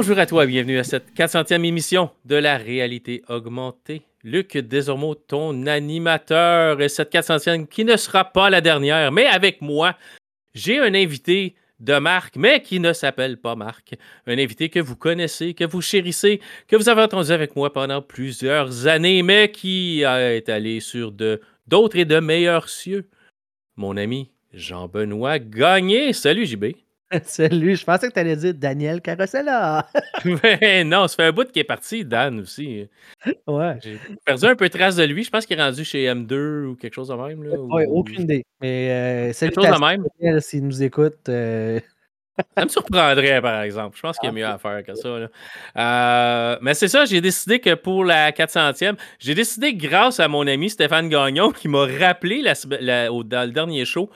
Bonjour à toi, bienvenue à cette 400e émission de la réalité augmentée. Luc désormais ton animateur, et cette 400e qui ne sera pas la dernière, mais avec moi, j'ai un invité de marque, mais qui ne s'appelle pas Marc. Un invité que vous connaissez, que vous chérissez, que vous avez entendu avec moi pendant plusieurs années, mais qui est allé sur d'autres et de meilleurs cieux. Mon ami Jean-Benoît Gagné. Salut JB. Salut, je pensais que tu allais dire Daniel Carosella. Mais non, ça fait un bout qui est parti, Dan aussi. Ouais. J'ai perdu un peu de trace de lui. Je pense qu'il est rendu chez M2 ou quelque chose de même. Là, ouais, ou... aucune idée. Mais euh, quelque chose de même. Daniel, s'il nous écoute. Euh... Ça me surprendrait, par exemple. Je pense qu'il y a mieux à faire que ça. Là. Euh, mais c'est ça, j'ai décidé que pour la 400e, j'ai décidé grâce à mon ami Stéphane Gagnon qui m'a rappelé la, la, au, dans le dernier show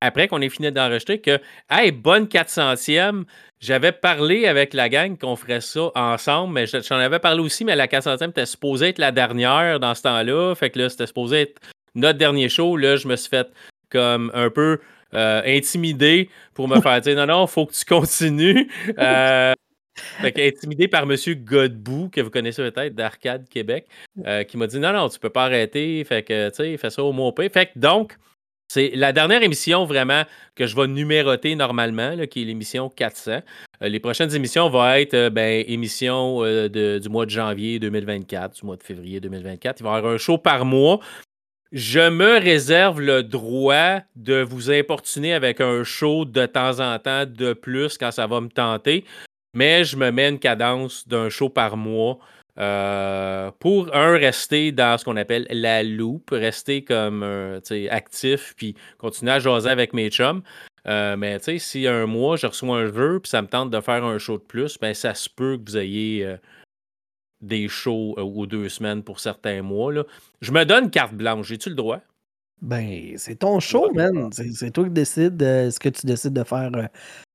après qu'on ait fini d'enregistrer que, hey, bonne 400e, j'avais parlé avec la gang qu'on ferait ça ensemble, mais j'en avais parlé aussi, mais la 400e était supposée être la dernière dans ce temps-là. Fait que là, c'était supposé être notre dernier show. Là, je me suis fait comme un peu euh, intimidé pour me faire dire non, non, faut que tu continues. Euh, fait que, intimidé par M. Godbout, que vous connaissez peut-être d'Arcade Québec, euh, qui m'a dit non, non, tu peux pas arrêter. Fait que, tu sais, fais ça au mot Fait que donc, c'est la dernière émission vraiment que je vais numéroter normalement, qui est l'émission 400. Euh, les prochaines émissions vont être euh, ben, émissions euh, du mois de janvier 2024, du mois de février 2024. Il va y avoir un show par mois. Je me réserve le droit de vous importuner avec un show de temps en temps de plus quand ça va me tenter, mais je me mets une cadence d'un show par mois. Euh, pour un, rester dans ce qu'on appelle la loupe, rester comme euh, actif, puis continuer à jaser avec mes chums. Euh, mais tu sais, si un mois, je reçois un jeu, puis ça me tente de faire un show de plus, ben ça se peut que vous ayez des shows ou deux semaines pour certains mois. Là. Je me donne carte blanche. J'ai-tu le droit? Ben, c'est ton show, man. C'est toi qui décides ce que tu décides de faire.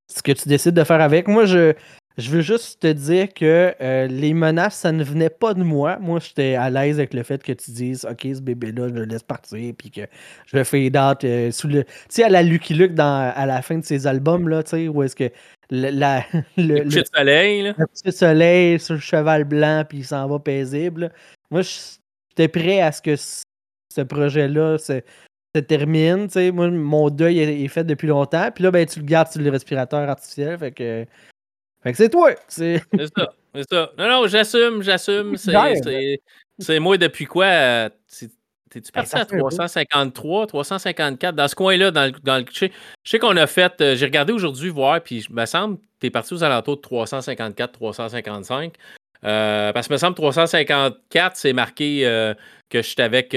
ce que tu décides de faire avec. Moi, je, je veux juste te dire que euh, les menaces, ça ne venait pas de moi. Moi, j'étais à l'aise avec le fait que tu dises OK, ce bébé-là, je le laisse partir, puis que je fais date euh, sous le. Tu sais, à la Lucky Luke dans, à la fin de ses albums, là, tu sais, où est-ce que. Le, la, le, le, soleil, là. Le petit soleil sur le cheval blanc, puis il s'en va paisible. Moi, j'étais prêt à ce que ce projet-là se, se, termine. Tu sais, moi, mon deuil est, fait depuis longtemps. Puis là, ben, tu le gardes sur le respirateur artificiel. Fait que fait que c'est toi. C'est ça. C'est ça. Non, non, j'assume, j'assume. C'est moi depuis quoi? Euh, t'es-tu ah, parti à 353, 354 dans ce coin-là? Dans, dans le, je sais, qu'on a fait. Euh, j'ai regardé aujourd'hui voir, puis il me semble que t'es parti aux alentours de 354, 355. Euh, parce que me semble 354, c'est marqué que j'étais avec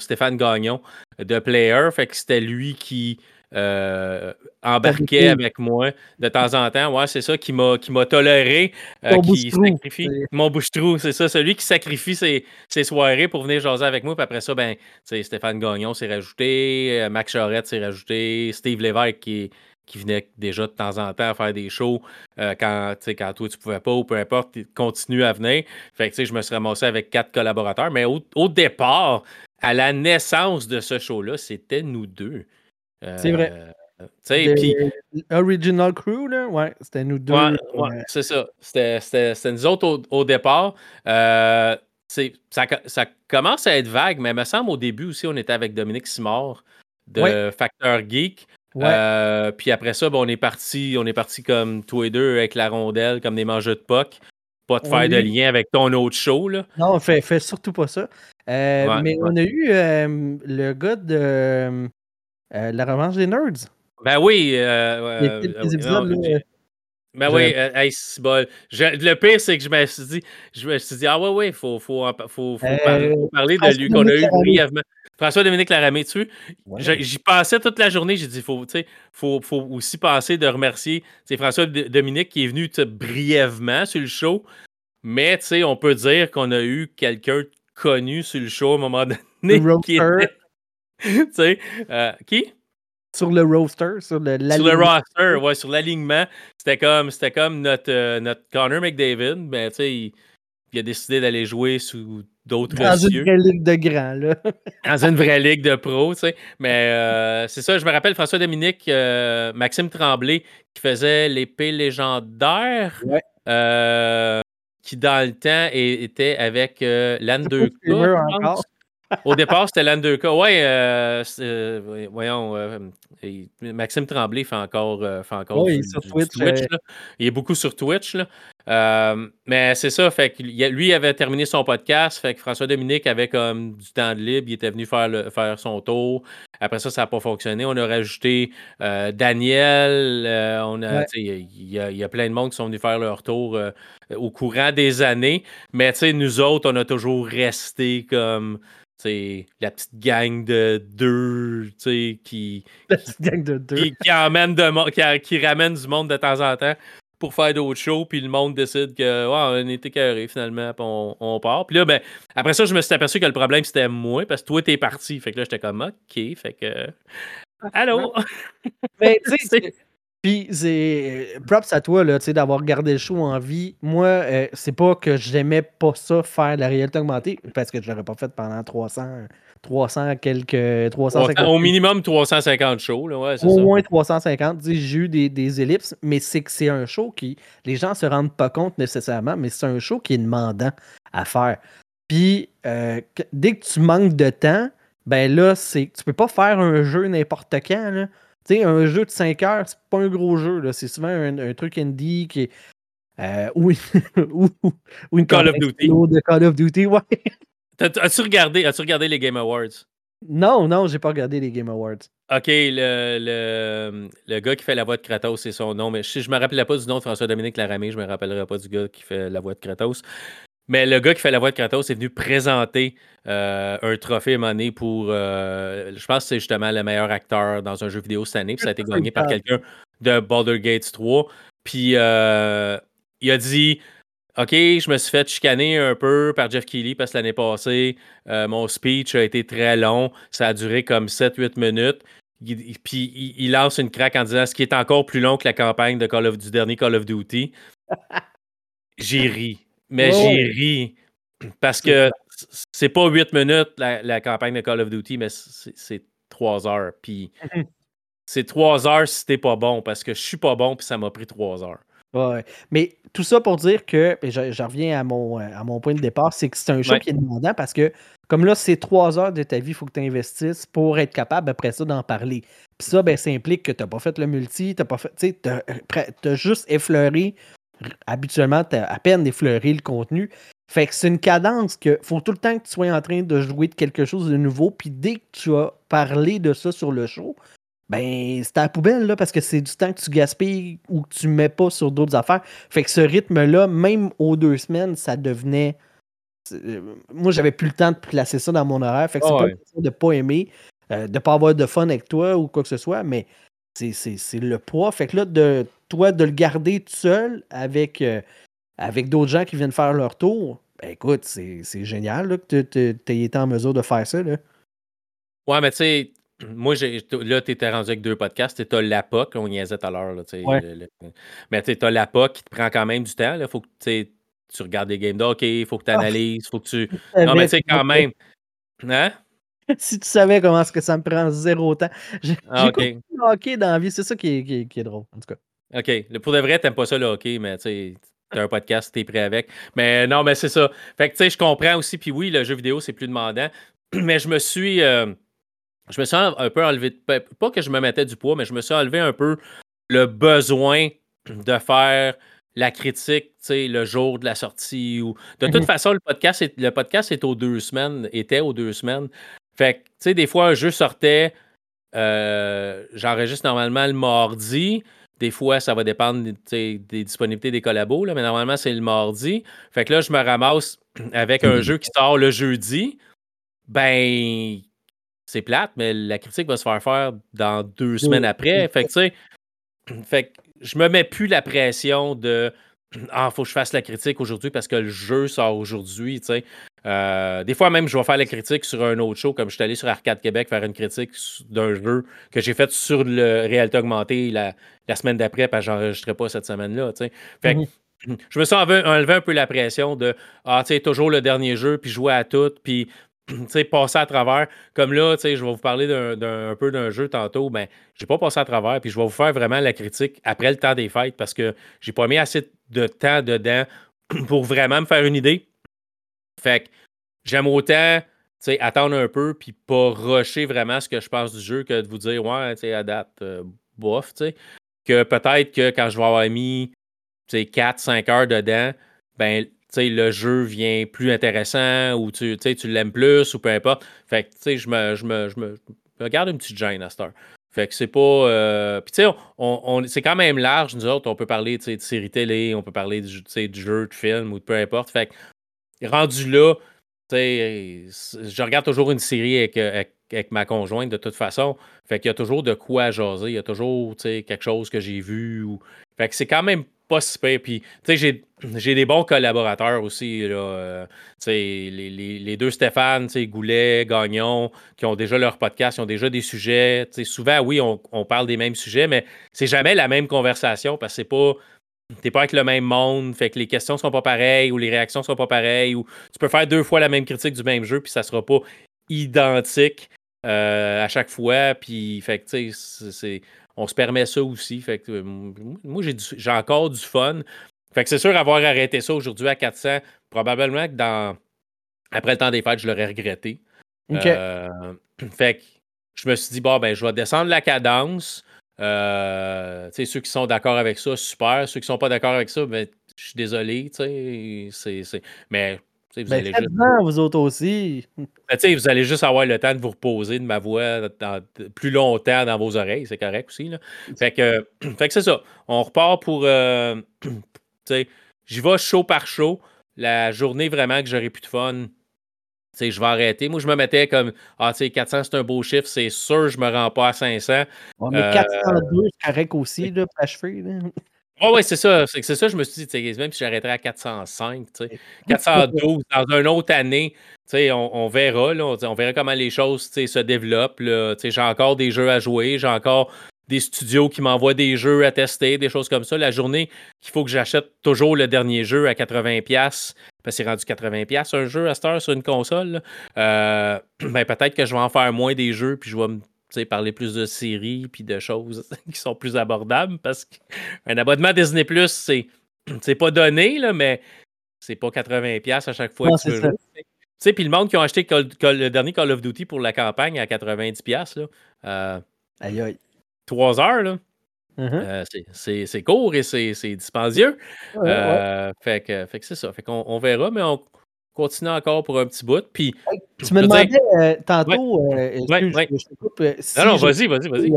Stéphane Gagnon de Player. Fait que c'était lui qui euh, embarquait avec moi de temps en temps. Ouais, c'est ça qui m'a, qui m'a toléré, euh, qui sacrifie mon bouche-trou, c'est ça, celui qui sacrifie ses, ses, soirées pour venir jaser avec moi. Puis après ça, ben, Stéphane Gagnon s'est rajouté, euh, Max Charette s'est rajouté, Steve Lévesque qui, qui venait déjà de temps en temps à faire des shows quand, quand toi tu pouvais pas ou peu importe, il continue à venir. Fait que je me suis ramassé avec quatre collaborateurs. Mais au, au départ, à la naissance de ce show-là, c'était nous deux c'est vrai. Euh, Original Crew, là, ouais, c'était nous deux. Ouais, ouais, c'est ça. C'était nous autres au, départ. Euh, ça, ça, commence à être vague, mais il me semble au début aussi, on était avec Dominique Simard de Facteur Geek. Euh, puis après ça, ben, on est parti, on est parti comme tous et deux avec la rondelle, comme des mangeurs de POC. Pas de faire de lien avec ton autre show. Là. Non, fait, fait surtout pas ça. mais on a eu le gars de euh, la revanche des nerds. Ben oui. Euh, euh, ben oui, le pire, c'est que je me suis dit, je me suis dit, ah ouais, ouais, il faut, faut, faut, parler, de lui qu'on a eu brièvement. François-Dominique Laramé, tu j'y passais toute la journée, j'ai dit, faut, faut, faut aussi penser de remercier François-Dominique qui est venu brièvement sur le show, mais on peut dire qu'on a eu quelqu'un connu sur le show à un moment donné. tu sais, euh, qui? Sur le roster, sur le Sur le roster, ouais, sur l'alignement. C'était comme, comme notre, euh, notre Connor McDavid, mais tu sais, il, a décidé d'aller jouer sous d'autres Dans une vraie ligue de grands, là. Dans une vraie ligue de pro, tu sais. Mais euh, c'est ça, je me rappelle François Dominique, euh, Maxime Tremblay, qui faisait l'épée légendaire. Ouais. qui dans le temps était avec euh, l'an C'est 2K. pas streamer je pense. encore. Au départ, c'était l'an 2K. Ouais, euh, euh, voyons, euh, Maxime Tremblay fait encore, euh, fait encore du, sur du- Twitch, euh. Il est beaucoup sur Twitch. Là. Mais c'est ça, fait que lui il avait terminé son podcast, fait que François Dominique avait comme du temps de libre, il était venu faire, le- faire son tour. Après ça, ça n'a pas fonctionné. On a rajouté Daniel, on a, Ouais. il y, y a plein de monde qui sont venus faire leur tour au courant des années. Mais tu sais, nous autres, on a toujours resté comme tu sais, la petite gang de deux tu sais, qui, La petite gang de deux. qui, qui emmène de qui, qui ramène du monde de temps en temps pour faire d'autres shows, puis le monde décide que on est écœuré finalement, puis on, on part. Puis là, ben, après ça, je me suis aperçu que le problème c'était moi, parce que toi, t'es parti. Fait que là, j'étais comme OK, fait que. Allô? Mais tu sais, puis c'est euh, props à toi là, tu sais, d'avoir gardé le show en vie. Moi, euh, c'est pas que j'aimais pas ça faire de la réalité augmentée parce que je l'aurais pas fait pendant 300 300 quelques 350 Au minimum 350 shows, là, ouais, au ça. moins 350. Tu sais, J'ai eu des, des ellipses, mais c'est que c'est un show qui les gens se rendent pas compte nécessairement, mais c'est un show qui est demandant à faire. Puis euh, dès que tu manques de temps, ben là, c'est tu peux pas faire un jeu n'importe quand. Là. Sais, un jeu de 5 heures, c'est pas un gros jeu. C'est souvent un, un truc indie qui est. euh, ou, ou, ou une Call of Duty. de Call of Duty, ouais. As-tu regardé, as regardé les Game Awards? Non, non, j'ai pas regardé les Game Awards. OK, le, le, le gars qui fait la voix de Kratos, c'est son nom. Mais si je me rappelais pas du nom de François-Dominique Laramé, je me rappellerai pas du gars qui fait la voix de Kratos. Mais le gars qui fait la voix de Kratos est venu présenter euh, un trophée à un pour. euh, je pense que c'est justement le meilleur acteur dans un jeu vidéo cette année. Puis ça a été gagné par quelqu'un de Baldur's Gate 3. Puis euh, il a dit OK, je me suis fait chicaner un peu par Jeff Keighley parce que l'année passée, mon speech a été très long. Ça a duré comme 7-8 minutes. Il- puis il, il lance une craque en disant ce qui est encore plus long que la campagne de Call of, du dernier Call of Duty. J'ai ri. Mais Ouais, j'ai ri. Parce que c'est pas 8 minutes la, la campagne de Call of Duty, mais c'est c'est 3 heures. Puis Mhm. c'est 3 heures si t'es pas bon, parce que je suis pas bon, puis ça m'a pris 3 heures. Ouais. Mais tout ça pour dire que, et je, je reviens à mon, euh, à mon point de départ, c'est que c'est un Ouais. qui est demandant parce que, comme là, c'est trois heures de ta vie, il faut que tu investisses pour être capable après ça d'en parler. Puis ça, ben, ça implique que tu n'as pas fait le multi, tu pas fait, tu as, juste effleuré, habituellement, tu as à peine effleuré le contenu. Fait que c'est une cadence que faut tout le temps que tu sois en train de jouer de quelque chose de nouveau, puis dès que tu as parlé de ça sur le show, ben, c'est à la poubelle, là, parce que c'est du temps que tu gaspilles ou que tu mets pas sur d'autres affaires. Fait que ce rythme-là, même aux deux semaines, ça devenait. euh, Moi, j'avais plus le temps de placer ça dans mon horaire. Fait que c'est Ah pas ouais. une question de pas aimer, euh, de pas avoir de fun avec toi ou quoi que ce soit, mais c'est- le poids. Fait que là, de toi, de le garder tout seul avec, euh, avec d'autres gens qui viennent faire leur tour, ben écoute, c'est génial là, que tu aies été en mesure de faire ça. Là. Ouais, mais tu sais, moi, là, tu étais rendu avec deux podcasts. Tu as l'APOC, on y tout à l'heure. là, tu sais, Ouais. le- mais tu as l'APOC qui te prend quand même du temps. Il faut que tu regardes des games de hockey, il faut que tu analyses, il faut que tu. Non, mais tu sais, quand même. Hein? si tu savais comment est-ce que ça me prend zéro temps. J'ai Ah, j'ai ok. compris le hockey dans la vie, c'est ça qui est, qui est- qui est drôle, en tout cas. OK. Le- Pour de vrai, t'aimes pas ça le hockey, mais tu sais, t'as un podcast, t'es prêt avec. Mais non, mais c'est ça. Fait que tu sais, je comprends aussi. Puis oui, le jeu vidéo, c'est plus demandant. Mais je me suis. euh, je me suis un peu enlevé. de- Pas pas que je me mettais du poids, mais je me suis enlevé un peu le besoin de faire la critique, tu sais, le jour de la sortie. Ou... De toute Mhm. façon, le podcast, est, le podcast est aux deux semaines, était aux deux semaines. Fait que, tu sais, des fois, un jeu sortait, euh, j'enregistre normalement le mardi. Des fois, ça va dépendre des disponibilités des collabos, là, mais normalement, c'est le mardi. Fait que là, je me ramasse avec un jeu qui sort le jeudi. Ben, c'est plate, mais la critique va se faire faire dans deux semaines après. Fait que, tu sais, fait que je me mets plus la pression de Ah, faut que je fasse la critique aujourd'hui parce que le jeu sort aujourd'hui, tu sais. Euh, des fois même, je vais faire la critique sur un autre show, comme je suis allé sur Arcade Québec faire une critique d'un jeu que j'ai fait sur le réalité augmentée la, la semaine d'après, parce que j'enregistrais pas cette semaine-là, tu sais. Fait que Mhm. je me suis enlevé, un peu la pression de Ah, tu sais, toujours le dernier jeu, puis jouer à tout, puis passer à travers. Comme là, je vais vous parler d'un peu d'un jeu tantôt, mais ben, j'ai pas passé à travers, puis je vais vous faire vraiment la critique après le temps des fêtes parce que j'ai pas mis assez de temps dedans pour vraiment me faire une idée. Fait que j'aime autant attendre un peu puis pas rusher vraiment ce que je pense du jeu que de vous dire ouais, tu sais, à date, euh, bof, tu sais. Que peut-être que quand je vais avoir mis 4-5 heures dedans, ben le jeu vient plus intéressant ou tu, tu l'aimes plus ou peu importe. Fait que, je me, je, me, je me regarde une petite gêne à cette heure. Fait que c'est pas. Euh, puis, tu sais, on, c'est quand même large, nous autres. On peut parler de séries télé, on peut parler du, du jeu, de film ou de peu importe. Fait que, rendu là, je regarde toujours une série avec, avec, ma conjointe de toute façon. Fait qu'il y a toujours de quoi jaser. Il y a toujours, quelque chose que j'ai vu. Ou... Fait que c'est quand même pas si Puis, tu sais, j'ai, des bons collaborateurs aussi. Euh, les, les, les, deux Stéphane, Goulet, Gagnon, qui ont déjà leur podcast, qui ont déjà des sujets. Souvent, oui, on, on, parle des mêmes sujets, mais c'est jamais la même conversation parce que c'est pas. T'es pas avec le même monde, fait que les questions sont pas pareilles ou les réactions sont pas pareilles ou tu peux faire deux fois la même critique du même jeu puis ça sera pas identique euh, à chaque fois puis fait que tu sais c'est on se permet ça aussi. Fait que, euh, moi, j'ai encore du fun. Fait que c'est sûr, avoir arrêté ça aujourd'hui à 400, probablement que dans après le temps des fêtes, je l'aurais regretté. Euh, fait que je me suis dit, bon, ben, je vais descendre la cadence. Euh, ceux qui sont d'accord avec ça, super. Ceux qui ne sont pas d'accord avec ça, ben, je suis désolé. C'est, Mais vous, ben, allez juste... vous autres aussi. Ben, vous allez juste avoir le temps de vous reposer de ma voix plus longtemps dans vos oreilles, c'est correct aussi. Là. Fait que, fait que c'est ça. On repart pour. Euh, J'y vais chaud par chaud. La journée vraiment que j'aurai plus de fun, je vais arrêter. Moi, je me mettais comme Ah, tu sais, 400, c'est un beau chiffre, c'est sûr, je me rends pas à 500. mais 402, c'est correct aussi, là, pour achever. Oh, oui, c'est ça. C'est ça, je me suis dit, même si j'arrêterais à 405, 412, dans une autre année, on, on, verra, là, on, verra comment les choses se développent. J'ai encore des jeux à jouer, j'ai encore des studios qui m'envoient des jeux à tester, des choses comme ça. La journée qu'il faut que j'achète toujours le dernier jeu à 80$, parce que c'est rendu 80$ un jeu à cette heure sur une console, euh, ben peut-être que je vais en faire moins des jeux, puis je vais me parler plus de séries puis de choses qui sont plus abordables parce qu'un abonnement Disney Plus, c'est, c'est pas donné, là, mais c'est pas 80$ à chaque fois que tu veux jouer. Puis le monde qui a acheté le dernier Call of Duty pour la campagne à 90$, là, euh, aïe aïe. 3 heures, là. Mm-hmm. Euh, c'est, court et c'est, dispendieux. Euh, fait que, fait que c'est ça. Fait qu'on on verra, mais on, continue encore pour un petit bout. Puis, tu me demandais euh, tantôt, euh, euh, si non, non, vas-y, vas-y, vas-y.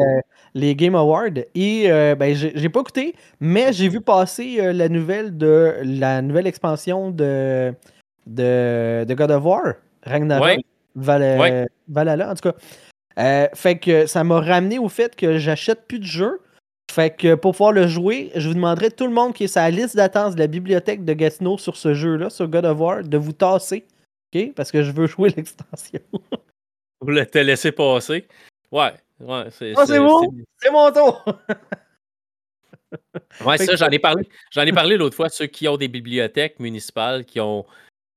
les Game Awards. Et ben, j'ai pas écouté, mais j'ai vu passer la nouvelle de la nouvelle expansion de, de, de God of War, Ragnarok, Valhalla, en tout cas. fait que ça m'a ramené au fait que j'achète plus de jeux. Fait que pour pouvoir le jouer, je vous demanderai tout le monde qui est sur la liste d'attente de la bibliothèque de Gatineau sur ce jeu-là, sur God of War, de vous tasser. OK? Parce que je veux jouer l'extension. vous le te laisser passer. Ouais, ouais. C'est oh, c'est bon. C'est mon tour. ouais, ça, j'en ai parlé. J'en ai parlé l'autre fois, ceux qui ont des bibliothèques municipales, qui ont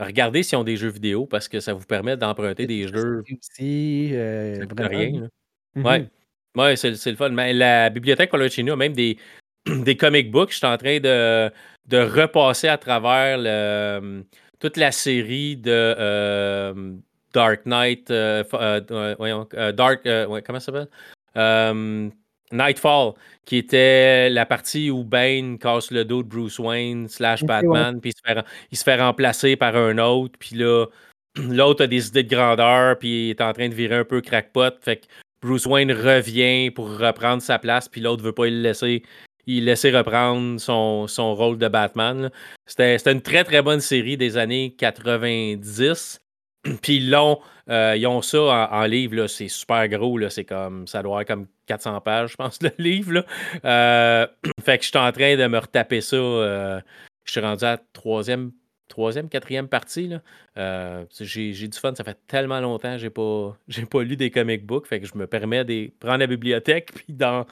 regardé s'ils ont des jeux vidéo parce que ça vous permet d'emprunter des jeux. Aussi, euh, rien. Ouais. Oui, c'est le fun. Mais la bibliothèque chez nous a même des, des comic books. Je suis en train de, de repasser à travers le, toute la série de euh, Dark Knight. Euh, euh, Dark. comment ça s'appelle? Nightfall, qui était la partie où Bane casse le dos de Bruce Wayne slash Batman, puis il se, fait, il se fait remplacer par un autre, puis là, l'autre a des idées de grandeur, puis il est en train de virer un peu crackpot. Fait que Bruce Wayne revient pour reprendre sa place, puis l'autre veut pas le laisser. Il laisser reprendre son, son rôle de Batman. C'était une très très bonne série des années 90. Puis ils euh, ils ont ça en, livre, c'est super gros, c'est comme, ça doit être comme 400 pages, je pense, le livre. Euh, fait que je suis en train de me retaper ça. Euh, je suis rendu à la troisième troisième, quatrième partie. Là. Euh, j'ai, du fun, ça fait tellement longtemps que j'ai pas, j'ai pas lu des comic books, fait que je me permets de prendre la bibliothèque puis d'en,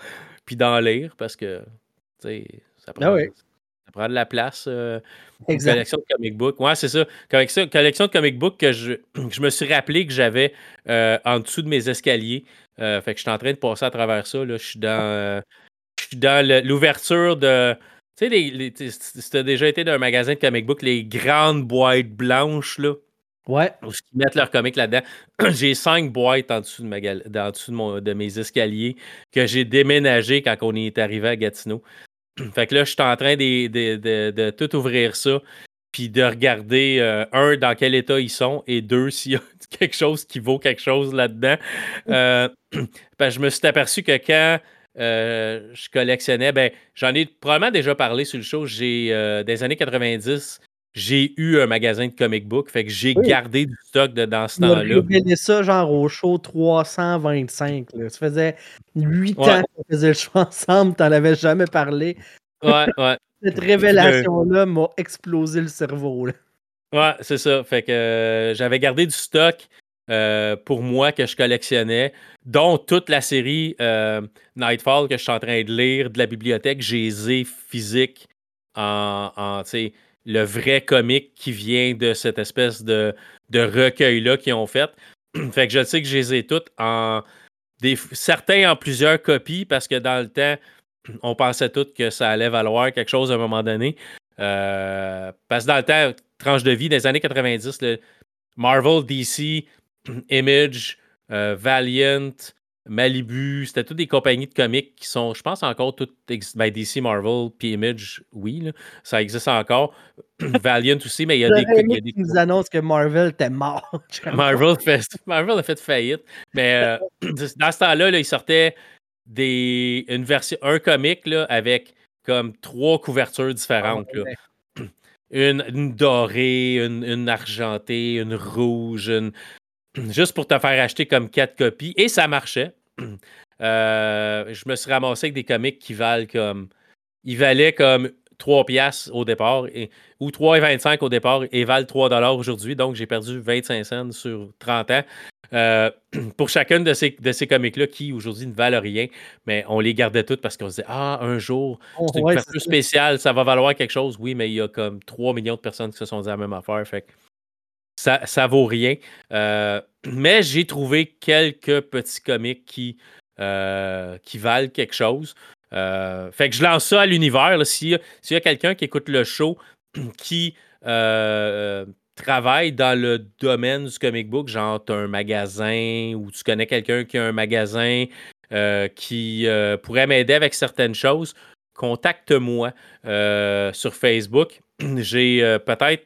puis d'en lire parce que ça prend, ah Ça prend de la place. Euh, une collection de comic book. Ouais, c'est ça. Collection, collection de comic book que je, je me suis rappelé que j'avais euh, en dessous de mes escaliers. fait que je suis en train de passer à travers ça. Là. Je suis dans, dans l'ouverture de. Tu sais, si tu as déjà été dans un magasin de comic book, les grandes boîtes blanches, là. Ouais. Où ils mettent leurs comics là-dedans. j'ai cinq boîtes en dessous, de, ma, en dessous de, mon, de, mes escaliers que j'ai déménagé quand on est arrivé à Gatineau. fait que là, je suis en train de, de, de, tout ouvrir ça, puis de regarder, euh, un, dans quel état ils sont, et deux, s'il y a quelque chose qui vaut quelque chose là-dedans. Euh, ben, je me suis aperçu que quand euh, je collectionnais, ben, j'en ai probablement déjà parlé sur le show. J'ai, des années 90, j'ai eu un magasin de comic book, fait que j'ai gardé du stock de, dans ce temps-là. J'ai ça genre au show 325. Ça faisait 8 ans qu'on faisait le show ensemble, t'en avais jamais parlé. Ouais, ouais. Cette révélation-là m'a explosé le cerveau. Ouais, c'est ça. Fait que euh, j'avais gardé du stock euh, pour moi que je collectionnais, dont toute la série euh, Nightfall que je suis en train de lire de la bibliothèque. J'ai les physique en, en le vrai comique qui vient de cette espèce de, de recueil-là qu'ils ont fait. fait que je sais que je les toutes en. Certains en plusieurs copies parce que dans le temps, on pensait toutes que ça allait valoir quelque chose à un moment donné. Euh, parce que dans le temps, tranche de vie des années 90, le Marvel, DC, Image, euh, Valiant, Malibu, c'était toutes des compagnies de comics qui sont, je pense, encore toutes ben, DC, Marvel, puis Image, oui, ça existe encore. Valiant aussi, mais il y a des. Il y a des... nous annoncent que Marvel était mort. Marvel, fait, Marvel a fait faillite. Mais euh, dans ce temps-là, là, il sortait des, une version, un comic là, avec comme trois couvertures différentes. Ah, une, dorée, une, une, argentée, une rouge, une, juste pour te faire acheter comme quatre copies. Et ça marchait. Euh, je me suis ramassé avec des comics qui valent comme. Ils valaient comme 3 piastres au départ, et, ou 3,25 au départ, et valent 3 dollars aujourd'hui. Donc, j'ai perdu 25 cents sur 30 ans. Euh, pour chacun de ces, de ces comics-là qui aujourd'hui ne valent rien, mais on les gardait toutes parce qu'on se disait Ah, un jour, oh, c'est une peu spécial, ça va valoir quelque chose. Oui, mais il y a comme 3 millions de personnes qui se sont dit la même affaire. Fait ça, ça vaut rien. Euh, mais j'ai trouvé quelques petits comics qui, euh, valent quelque chose. Euh, fait que je lance ça à l'univers. S'il y a, quelqu'un qui écoute le show qui travaille dans le domaine du comic book, genre tu as un magasin ou tu connais quelqu'un qui a un magasin qui pourrait m'aider avec certaines choses, contacte-moi sur Facebook. J'ai peut-être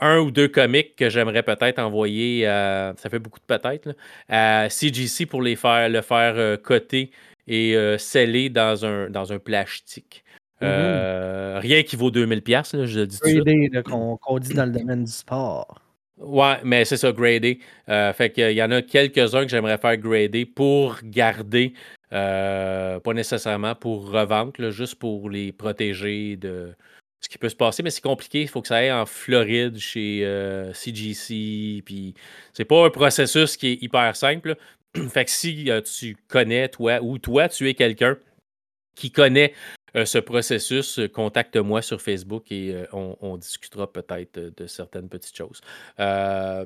un ou deux comics que j'aimerais peut-être envoyer à, ça fait beaucoup de peut-être, à CGC pour les faire, le faire euh, coter et euh, sceller dans un, dans un plastique. Euh, mm-hmm. rien qui vaut 2000 pièces je dis Gradé, qu'on dit dans le domaine du sport. Ouais, mais c'est ça, gradé. fait qu'il y en a quelques-uns que j'aimerais faire grader pour garder, pas nécessairement pour revendre, juste pour les protéger de, ce qui peut se passer, mais c'est compliqué. Il faut que ça aille en Floride chez CGC. Euh, puis c'est pas un processus qui est hyper simple. fait que si euh, tu connais, toi, ou toi, tu es quelqu'un qui connaît euh, ce processus, contacte-moi sur Facebook et on, discutera peut-être de, certaines petites choses.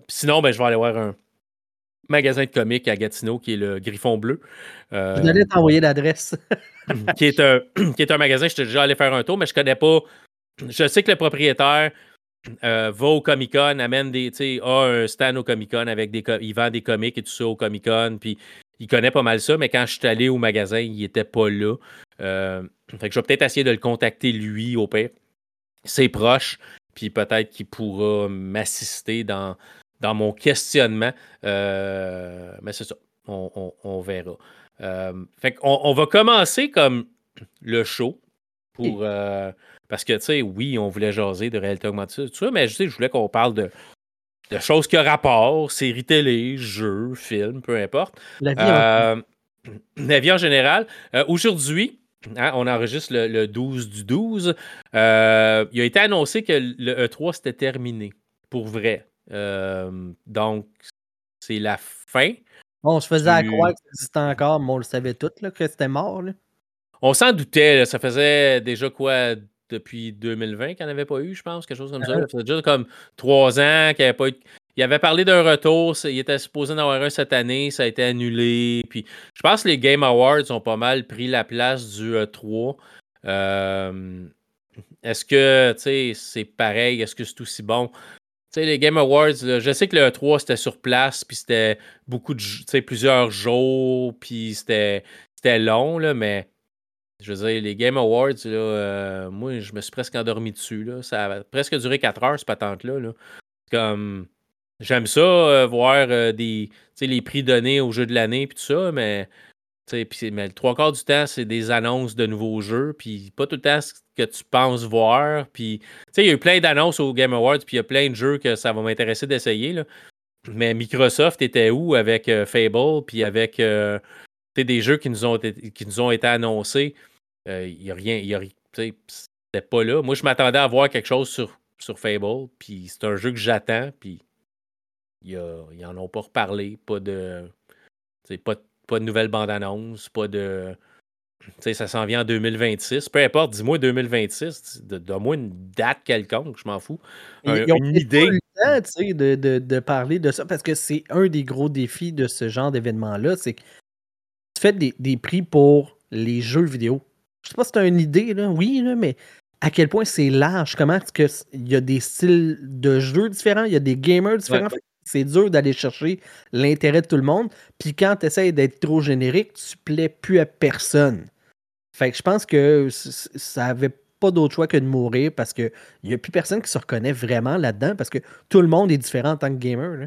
sinon, ben, je vais aller voir un magasin de comics à Gatineau qui est le Griffon Bleu. je vais t'envoyer l'adresse. qui, est un, qui est un magasin, je suis déjà allé faire un tour, mais je connais pas je sais que le propriétaire euh, va au Comic Con, amène des, a un stand au Comic Con avec des, il vend des comics et tout ça au Comic Con, puis il connaît pas mal ça, mais quand je suis allé au magasin, il était pas là. Euh, fait que je vais peut-être essayer de le contacter lui au pire. C'est proche, puis peut-être qu'il pourra m'assister dans, dans mon questionnement. Euh, mais c'est ça, on, verra. fait qu'on on va commencer comme le show pour. Parce que, tu sais, oui, on voulait jaser de réalité augmentée, tout ça, mais je, sais, je voulais qu'on parle de, de, choses qui ont rapport, séries télé, jeux, films, peu importe. La vie, en... Euh, la vie en général. Euh, aujourd'hui, hein, on enregistre le, 12 du 12. Euh, il a été annoncé que le E3 c'était terminé, pour vrai. donc, c'est la fin. on se faisait à croire que ça existait encore, mais on le savait tout, là, que c'était mort. Là. On s'en doutait, ça faisait déjà quoi depuis 2020 qu'il n'y en avait pas eu, je pense, quelque chose comme ça. Ça fait déjà comme trois ans qu'il n'y avait pas eu. Il avait parlé d'un retour, il était supposé en avoir un cette année, ça a été annulé. Puis je pense que les Game Awards ont pas mal pris la place du E3. Euh, est-ce que c'est pareil? Est-ce que c'est aussi bon? sais, les Game Awards, je sais que le E3 c'était sur place, puis c'était beaucoup de, plusieurs jours, puis c'était long, là, mais je veux dire, les Game Awards, là, euh, moi, je me suis presque endormi dessus. Là. Ça a presque duré 4 heures, cette patente-là. Là. Comme, j'aime ça, euh, voir euh, les prix donnés au jeu de l'année, puis tout ça, mais mais le trois quarts du temps, c'est des annonces de nouveaux jeux, puis pas tout le temps ce que tu penses voir. Puis, il y a eu plein d'annonces au Game Awards, puis il y a plein de jeux que ça va m'intéresser d'essayer. Mais Microsoft était où avec Fable, puis avec des jeux qui nous ont qui nous ont été annoncés? Euh, il n'y a rien, y a, c'était pas là. Moi, je m'attendais à voir quelque chose sur, sur Fable, puis c'est un jeu que j'attends, puis ils n'en ont pas reparlé. Pas de. Pas pas de nouvelle bande-annonce, pas de. Tu sais, ça s'en vient en 2026. Peu importe, dis-moi 2026, donne-moi une date quelconque, je m'en fous. Ils, ont une idée. Pas le temps, de, de, de, parler de ça parce que c'est un des gros défis de ce genre d'événement-là. C'est que tu fais des, des, prix pour les jeux vidéo. Je sais pas si tu as une idée, là. oui, là, mais à quel point c'est large. Comment est-ce qu'il y a des styles de jeux différents, il y a des gamers différents c'est dur d'aller chercher l'intérêt de tout le monde. Puis quand tu essaies d'être trop générique, tu plais plus à personne. Fait que je pense que ça avait pas d'autre choix que de mourir parce qu'il n'y a plus personne qui se reconnaît vraiment là-dedans parce que tout le monde est différent en tant que gamer. Là.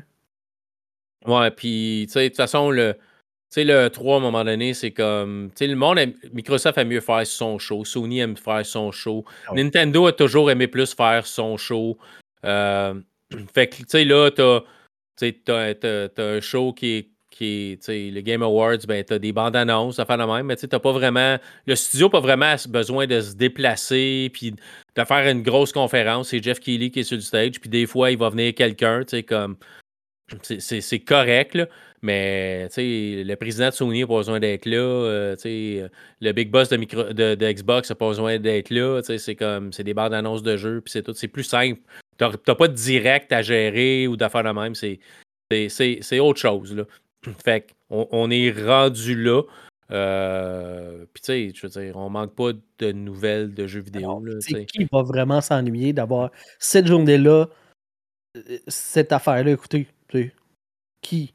Ouais, puis tu sais, de toute façon, le, le 3 à un moment donné, c'est comme. Tu sais, le monde, Microsoft aime mieux faire son show, Sony aime faire son show, ah Nintendo a toujours aimé plus faire son show. Euh, fait que, tu sais, là, t'as tu as, un show qui est qui le Game Awards, ben, tu as des bandes annonces, ça fait la même, mais tu n'as pas vraiment. Le studio n'a pas vraiment besoin de se déplacer puis de faire une grosse conférence. C'est Jeff Keighley qui est sur le stage, puis des fois, il va venir quelqu'un, tu sais, comme. C'est correct, là, mais le président de Sony n'a pas besoin d'être là. Euh, le big boss de, micro, de, Xbox n'a pas besoin d'être là. C'est comme c'est des bandes annonces de jeu, puis c'est tout. C'est plus simple. Tu n'as pas de direct à gérer ou d'affaires de même. C'est autre chose. Là. Fait qu'on on est rendu là. Euh, puis tu sais, je veux dire, on manque pas de nouvelles de jeux vidéo. Qui va vraiment s'ennuyer d'avoir cette journée-là, euh, cette affaire-là, écoutez, qui?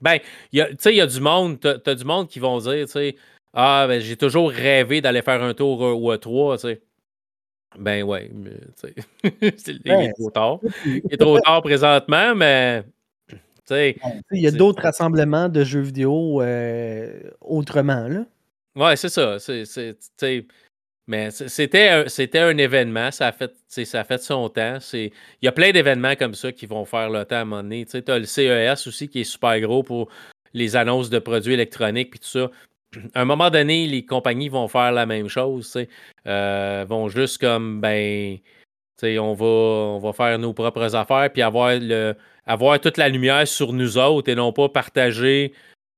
Ben, tu sais, il y a du monde, tu as, du monde qui vont dire, tu sais, ah, ben, j'ai toujours rêvé d'aller faire un tour au E3, tu sais. Ben ouais, tu sais, il est trop tard. Il est trop tard présentement, mais il y a d'autres rassemblements de jeux vidéo euh, autrement, là. Ouais, c'est ça. Mais c'était un, un événement, ça a fait, ça fait son temps. Il y a plein d'événements comme ça qui vont faire le temps à un moment donné. Tu as le CES aussi qui est super gros pour les annonces de produits électroniques et tout ça. À un moment donné, les compagnies vont faire la même chose. Euh, vont juste comme ben on va, on va faire nos propres affaires puis avoir le, avoir toute la lumière sur nous autres et non pas partager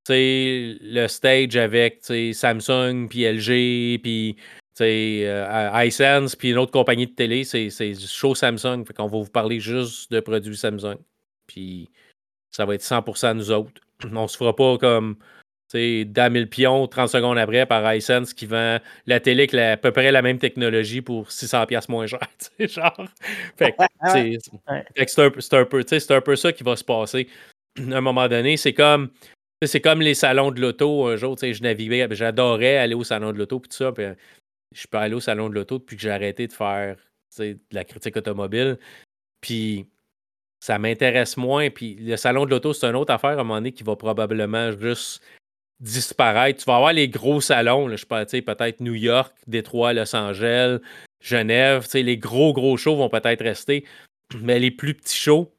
le stage avec Samsung, puis LG, puis euh, iSense, puis une autre compagnie de télé, c'est show Samsung. Fait qu'on va vous parler juste de produits Samsung. Puis ça va être 100% nous autres. On se fera pas comme dans le pion 30 secondes après par iSense qui vend la télé avec à peu près la même technologie pour 600$ moins cher. Genre. Fait c'est un, peu, un peu ça qui va se passer. À un moment donné, c'est comme. C'est comme les salons de l'auto. Un jour, je naviguais, j'adorais aller au salon de l'auto, puis tout ça. Je peux aller au salon de l'auto depuis que j'ai arrêté de faire de la critique automobile. Puis ça m'intéresse moins. Puis le salon de l'auto, c'est une autre affaire à un moment donné qui va probablement juste disparaître. Tu vas avoir les gros salons, je sais peut-être New York, Détroit, Los Angeles, Genève. Les gros, gros shows vont peut-être rester. Mais les plus petits shows,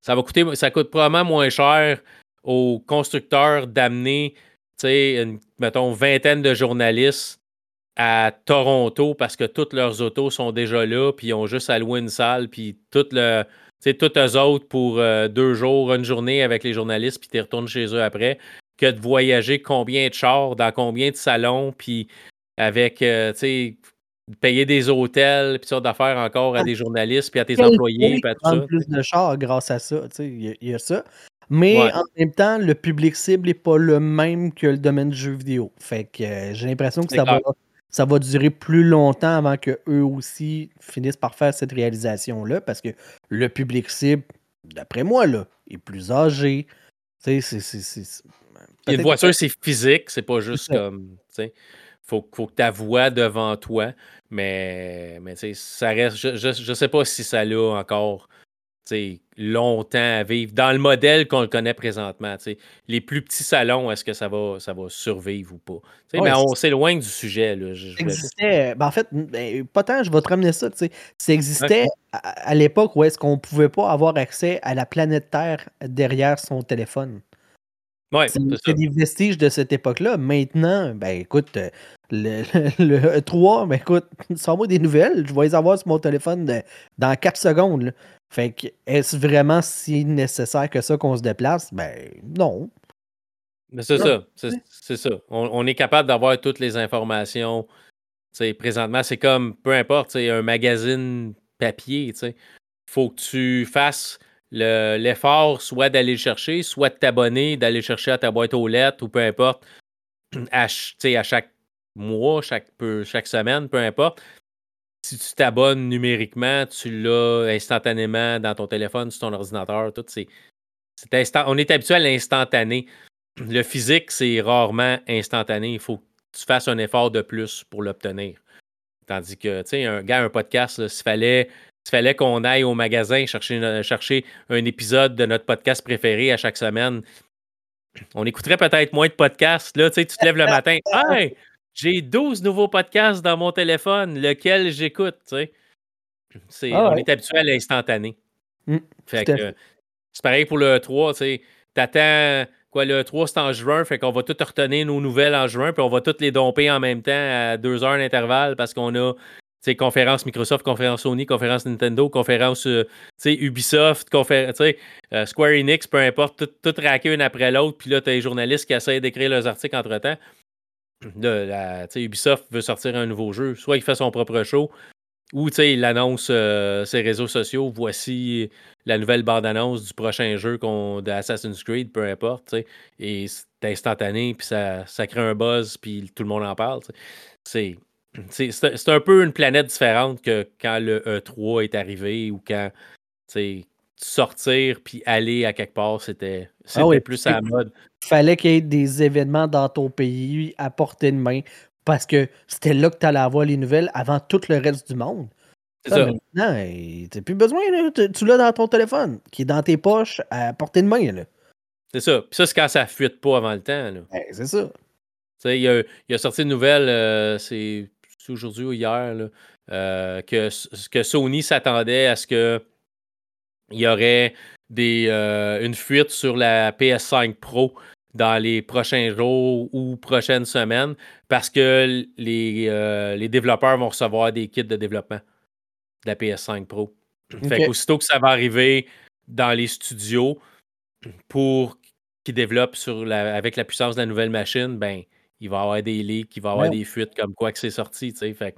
ça va coûter, ça coûte probablement moins cher aux constructeurs d'amener, mettons, vingtaine de journalistes à Toronto parce que toutes leurs autos sont déjà là, puis ils ont juste à louer une salle, puis tout le, toutes eux autres pour euh, deux jours, une journée avec les journalistes, puis tu retournes chez eux après que de voyager combien de chars, dans combien de salons, puis avec, euh, tu sais, payer des hôtels, puis sortes d'affaires encore à des journalistes, puis à tes employés, puis à tout ça. plus de chars grâce à ça, tu sais, il y a- il y, a ça. Mais Ouais. en même temps, le public cible n'est pas le même que le domaine du jeu vidéo. Fait que euh, j'ai l'impression que ça va. Ça va durer plus longtemps avant que eux aussi finissent par faire cette réalisation-là, parce que le public cible, d'après moi, là, est plus âgé. Tu sais, c'est- Une voiture, c'est physique, c'est pas juste comme, sais, faut, faut que ta voix devant toi, mais, mais ça reste, je, je, je sais pas si ça l'a encore, longtemps à vivre dans le modèle qu'on le connaît présentement, tu sais. Les plus petits salons, est-ce que ça va, ça va survivre ou pas? Ouais, mais on s'éloigne du sujet, là. Je- je existait. ben, en fait, ben, pas tant, je vais te ramener ça. tu sais. Ça existait à, à l'époque où est-ce qu'on pouvait pas avoir accès à la planète Terre derrière son téléphone. Ouais, C'est c'est ça. c'est des vestiges de cette époque-là. Maintenant, ben écoute, euh, le, le E3, ben écoute, sors-moi des nouvelles, je vais les avoir sur mon téléphone de- dans 4 secondes. Fait que est-ce vraiment si nécessaire que ça qu'on se déplace? Ben non. Mais c'est ça, c'est c'est ça. On, on est capable d'avoir toutes les informations. Tu sais, présentement, c'est comme, peu importe, tu sais, un magazine papier, tu sais. faut que tu fasses le- l'effort soit d'aller le chercher, soit de t'abonner, d'aller le chercher à ta boîte aux lettres ou peu importe, à, ch- tu sais, à chaque mois, chaque, peu, chaque semaine, peu importe. Si tu t'abonnes numériquement, tu l'as instantanément dans ton téléphone, sur ton ordinateur, tout. C'est, c'est instant, on est habitué à l'instantané. Le physique, c'est rarement instantané. Il faut que tu fasses un effort de plus pour l'obtenir. Tandis que, tu sais, un gars, un podcast, s'il fallait, fallait qu'on aille au magasin chercher, un épisode de notre podcast préféré à chaque semaine, on écouterait peut-être moins de podcasts. Là, tu sais, tu te lèves le matin, hey, j'ai 12 nouveaux podcasts dans mon téléphone, lequel j'écoute, tu sais. C'est- Ah On est habitué à l'instantané. Mm, Fait que, c'est pareil pour le 3, tu sais. T'attends, quoi, le 3, c'est en juin, fait qu'on va tout retenir nos nouvelles en juin, puis on va toutes les domper en même temps à deux heures d'intervalle parce qu'on a, tu sais, conférence Microsoft, conférence Sony, conférence Nintendo, conférence, euh, tu sais, Ubisoft, tu euh, Square Enix, peu importe, tout, tout raqué une après l'autre, puis là, t'as les journalistes qui essayent d'écrire leurs articles entre-temps. Ubisoft veut sortir un nouveau jeu, soit il fait son propre show, ou il annonce euh, ses réseaux sociaux, voici la nouvelle bande-annonce du prochain jeu d'Assassin's Creed, peu importe, et c'est instantané, puis ça, ça crée un buzz, puis tout le monde en parle. C'est, un peu une planète différente que quand le E3 est arrivé ou quand, sortir puis aller à quelque part, c'était, Ah oui, plus à la mode. fallait qu'il y ait des événements dans ton pays à portée de main parce que c'était là que tu allais avoir les nouvelles avant tout le reste du monde. C'est Ça, ça. maintenant, hey, t'as plus besoin, là, tu, l'as dans ton téléphone, qui est dans tes poches à portée de main. C'est ça. Puis ça, c'est quand ça fuite pas avant le temps. Ben, c'est ça. Il, a, il a sorti une nouvelle, euh, c'est aujourd'hui ou hier, là, euh, que, que Sony s'attendait à ce que il y aurait des, euh, une fuite sur la PS5 Pro dans les prochains jours ou prochaines semaines parce que les, euh, les développeurs vont recevoir des kits de développement de la PS5 Pro. Fait Ok. qu'aussitôt que ça va arriver dans les studios pour qu'ils développent sur la, avec la puissance de la nouvelle machine, ben, il va y avoir des leaks, il va y avoir Ouais. des fuites comme quoi que c'est sorti. tu sais. Fait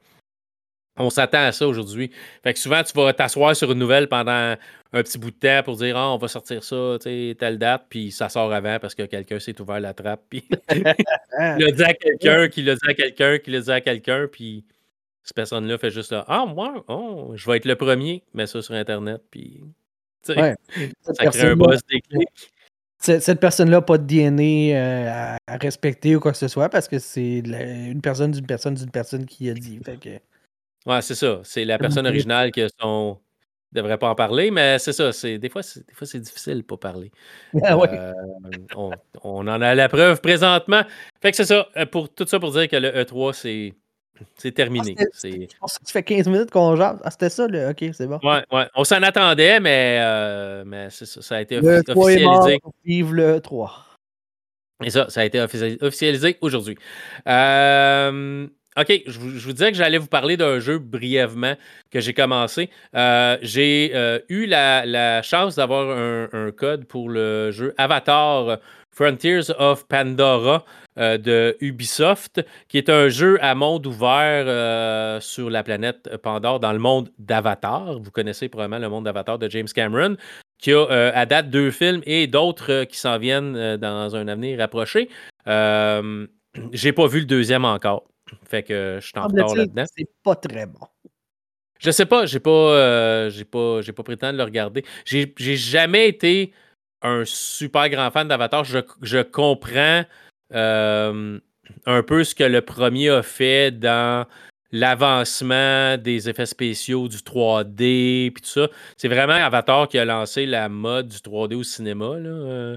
on s'attend à ça aujourd'hui. Fait que souvent, tu vas t'asseoir sur une nouvelle pendant un petit bout de temps pour dire Ah, on va sortir ça, tu sais, telle date, puis ça sort avant parce que quelqu'un s'est ouvert la trappe, puis il l'a dit à quelqu'un, qui l'a dit à quelqu'un, qui l'a dit à quelqu'un, puis cette personne-là fait juste là, Ah, moi, oh, je vais être le premier, mets ça sur Internet, puis Ouais. ça crée un des clics. cette, cette personne-là n'a pas de DNA euh, à, respecter ou quoi que ce soit parce que c'est une personne d'une personne d'une personne qui a dit. Fait que, Ouais, c'est ça. C'est la personne originale que son. devrait pas en parler, mais c'est ça. C'est... Des fois, c'est, des fois, c'est difficile de pas parler. Ah ouais. Euh, on, on en a la preuve présentement. Fait que c'est ça. euh, Pour, tout ça pour dire que le E3, c'est, c'est terminé. Ah, c'est... Je pense que ça fait 15 minutes qu'on jase. Ah, c'était ça, là. Ok, c'est bon. Ouais, ouais. On s'en attendait, mais, euh, mais c'est ça. Ça a été Le 3 est mort, officialisé. vive le 3. Et ça, ça a été offici- officialisé aujourd'hui. Euh, OK, je vous, disais que j'allais vous parler d'un jeu brièvement que j'ai commencé. Euh, j'ai euh, eu la, chance d'avoir un, code pour le jeu Avatar Frontiers of Pandora de Ubisoft, qui est un jeu à monde ouvert sur la planète Pandore, dans le monde d'Avatar. Vous connaissez probablement le monde d'Avatar de James Cameron, qui a à date deux films et d'autres qui s'en viennent dans un avenir rapproché. J'ai pas vu le deuxième encore. Fait que je suis en retard là-dedans. C'est pas très bon. Je sais pas, j'ai pas, euh, j'ai pas, j'ai pas prétendu de le regarder. J'ai, jamais été un super grand fan d'Avatar. Je, comprends euh, un peu ce que le premier a fait dans l'avancement des effets spéciaux, du 3D, puis tout ça. C'est vraiment Avatar qui a lancé la mode du 3D au cinéma, là, euh,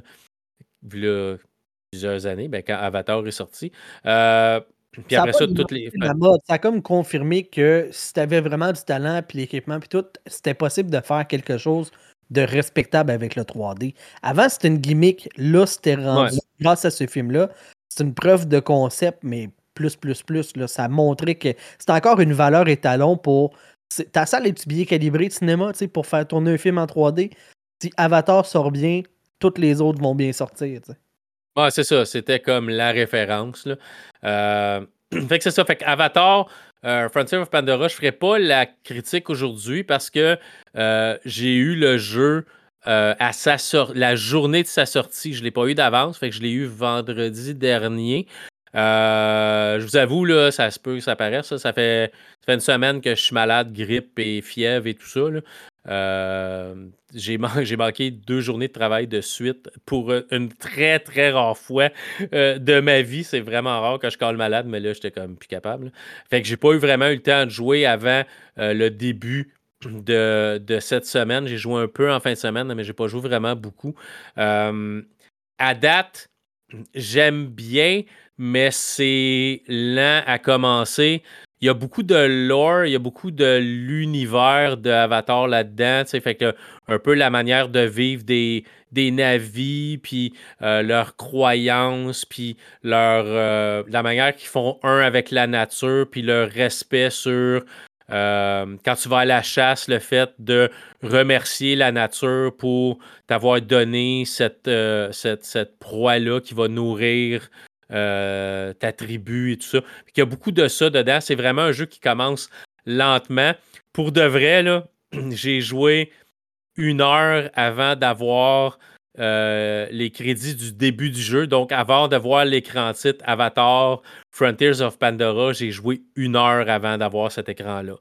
là plusieurs années, ben, quand Avatar est sorti. Euh, puis après ça, toutes les. Ça a comme confirmé que si tu avais vraiment du talent, puis l'équipement, puis tout, c'était possible de faire quelque chose de respectable avec le 3D. Avant, c'était une gimmick. Là, c'était rendu, grâce à ce film-là, c'est une preuve de concept, mais plus, plus, plus. Là, ça a montré que c'est encore une valeur étalon pour. Ta salle est bien calibrée de cinéma pour faire tourner un film en 3D. Si Avatar sort bien, toutes les autres vont bien sortir. Ouais, c'est ça. C'était comme la référence. Là. Euh, fait que c'est ça. Fait Avatar, euh, Frontier of Pandora, je ferai pas la critique aujourd'hui parce que euh, j'ai eu le jeu à sa la journée de sa sortie. Je ne l'ai pas eu d'avance. Fait que je l'ai eu vendredi dernier. je vous avoue, là, ça se peut que ça paraisse. Ça. fait, ça fait une semaine que je suis malade, grippe et fièvre et tout ça. Là. Euh, j'ai, manqué deux journées de travail de suite pour une très, très rare fois euh, de ma vie. C'est vraiment rare que je colle malade, mais là, j'étais comme plus capable. Fait que j'ai pas eu vraiment eu le temps de jouer avant euh, le début de, cette semaine. J'ai joué un peu en fin de semaine, mais j'ai pas joué vraiment beaucoup. à date, j'aime bien, mais c'est lent à commencer il y a beaucoup de lore, il y a beaucoup de l'univers d'Avatar là-dedans. Fait que un peu la manière de vivre des, des navis, puis euh, leurs croyances, puis leur, euh, la manière qu'ils font un avec la nature, puis leur respect sur euh, quand tu vas à la chasse, le fait de remercier la nature pour t'avoir donné cette, cette, cette proie-là qui va nourrir euh, ta tribu et tout ça. Il y a beaucoup de ça dedans. C'est vraiment un jeu qui commence lentement. Pour de vrai, là, j'ai joué une heure avant d'avoir euh, les crédits du début du jeu. Donc, avant de voir l'écran titre Avatar Frontiers of Pandora, j'ai joué une heure avant d'avoir cet écran-là.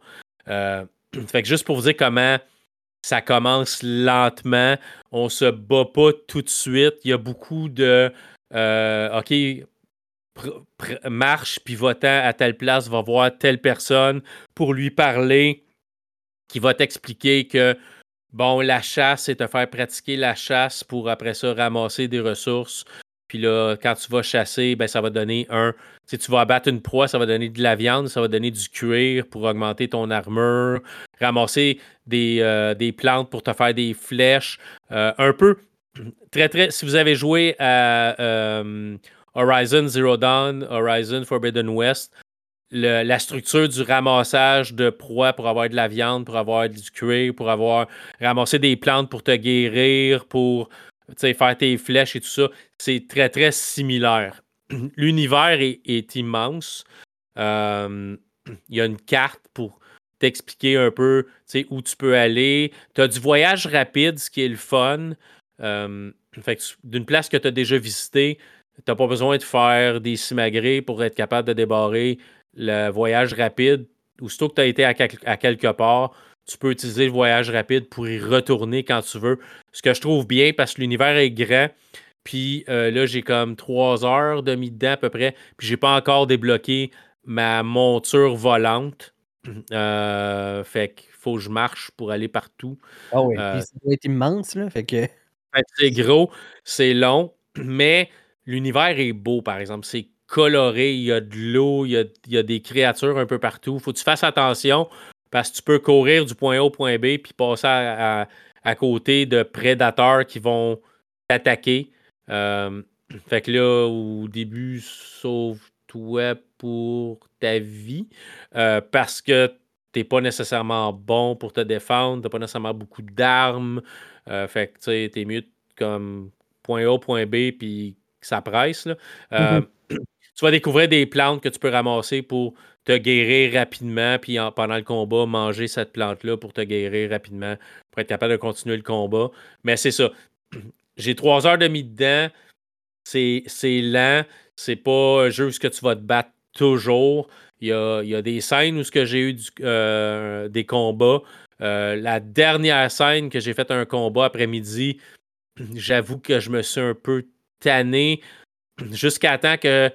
Euh, fait que juste pour vous dire comment ça commence lentement, on se bat pas tout de suite. Il y a beaucoup de OK, marche puis va à telle place, va voir telle personne pour lui parler, qui va t'expliquer que bon, la chasse, c'est te faire pratiquer la chasse pour après ça ramasser des ressources. Puis là, quand tu vas chasser, ben, ça va donner un. Si tu vas abattre une proie, ça va donner de la viande, ça va donner du cuir pour augmenter ton armure, ramasser des, euh, plantes pour te faire des flèches. Euh, un peu, très, très. Si vous avez joué à euh, Horizon Zero Dawn, Horizon Forbidden West, la structure du ramassage de proies pour avoir de la viande, pour avoir du cuir, pour avoir ramassé des plantes pour te guérir, pour faire tes flèches et tout ça, c'est très, très similaire. L'univers est, immense. Euh, il y a une carte pour t'expliquer un peu où tu peux aller. Tu as du voyage rapide, ce qui est le fun. Euh, d'une place que tu as déjà visitée, tu n'as pas besoin de faire des simagrées pour être capable de débarrer le voyage rapide. Aussitôt que tu as été à, quelque part, tu peux utiliser le voyage rapide pour y retourner quand tu veux. Ce que je trouve bien parce que l'univers est grand. Puis euh, là, j'ai comme trois heures de mis dedans à peu près. Puis j'ai pas encore débloqué ma monture volante. Euh, fait qu'il faut que je marche pour aller partout. Ah oui, euh, ça doit être immense, là. Fait que. C'est gros, c'est long, mais L'univers est beau, par exemple. C'est coloré, il y a de l'eau, il, y a, des créatures un peu partout. Faut que tu fasses attention parce que tu peux courir du point A au point B puis passer à, côté de prédateurs qui vont t'attaquer. Euh, fait que là, au début, sauve-toi pour ta vie euh, parce que t'es pas nécessairement bon pour te défendre, t'as pas nécessairement beaucoup d'armes. Euh, fait que tu sais, t'es mieux comme point A, point B, puis ça presse. Euh, mm-hmm. Tu vas découvrir des plantes que tu peux ramasser pour te guérir rapidement, puis pendant le combat, manger cette plante-là pour te guérir rapidement, pour être capable de continuer le combat. Mais c'est ça. J'ai trois heures de demie dedans. C'est lent. C'est pas un jeu où tu vas te battre toujours. Il y a, des scènes où j'ai eu euh, des combats. Euh, la dernière scène que j'ai fait un combat après-midi, j'avoue que je me suis un peu jusqu'à temps que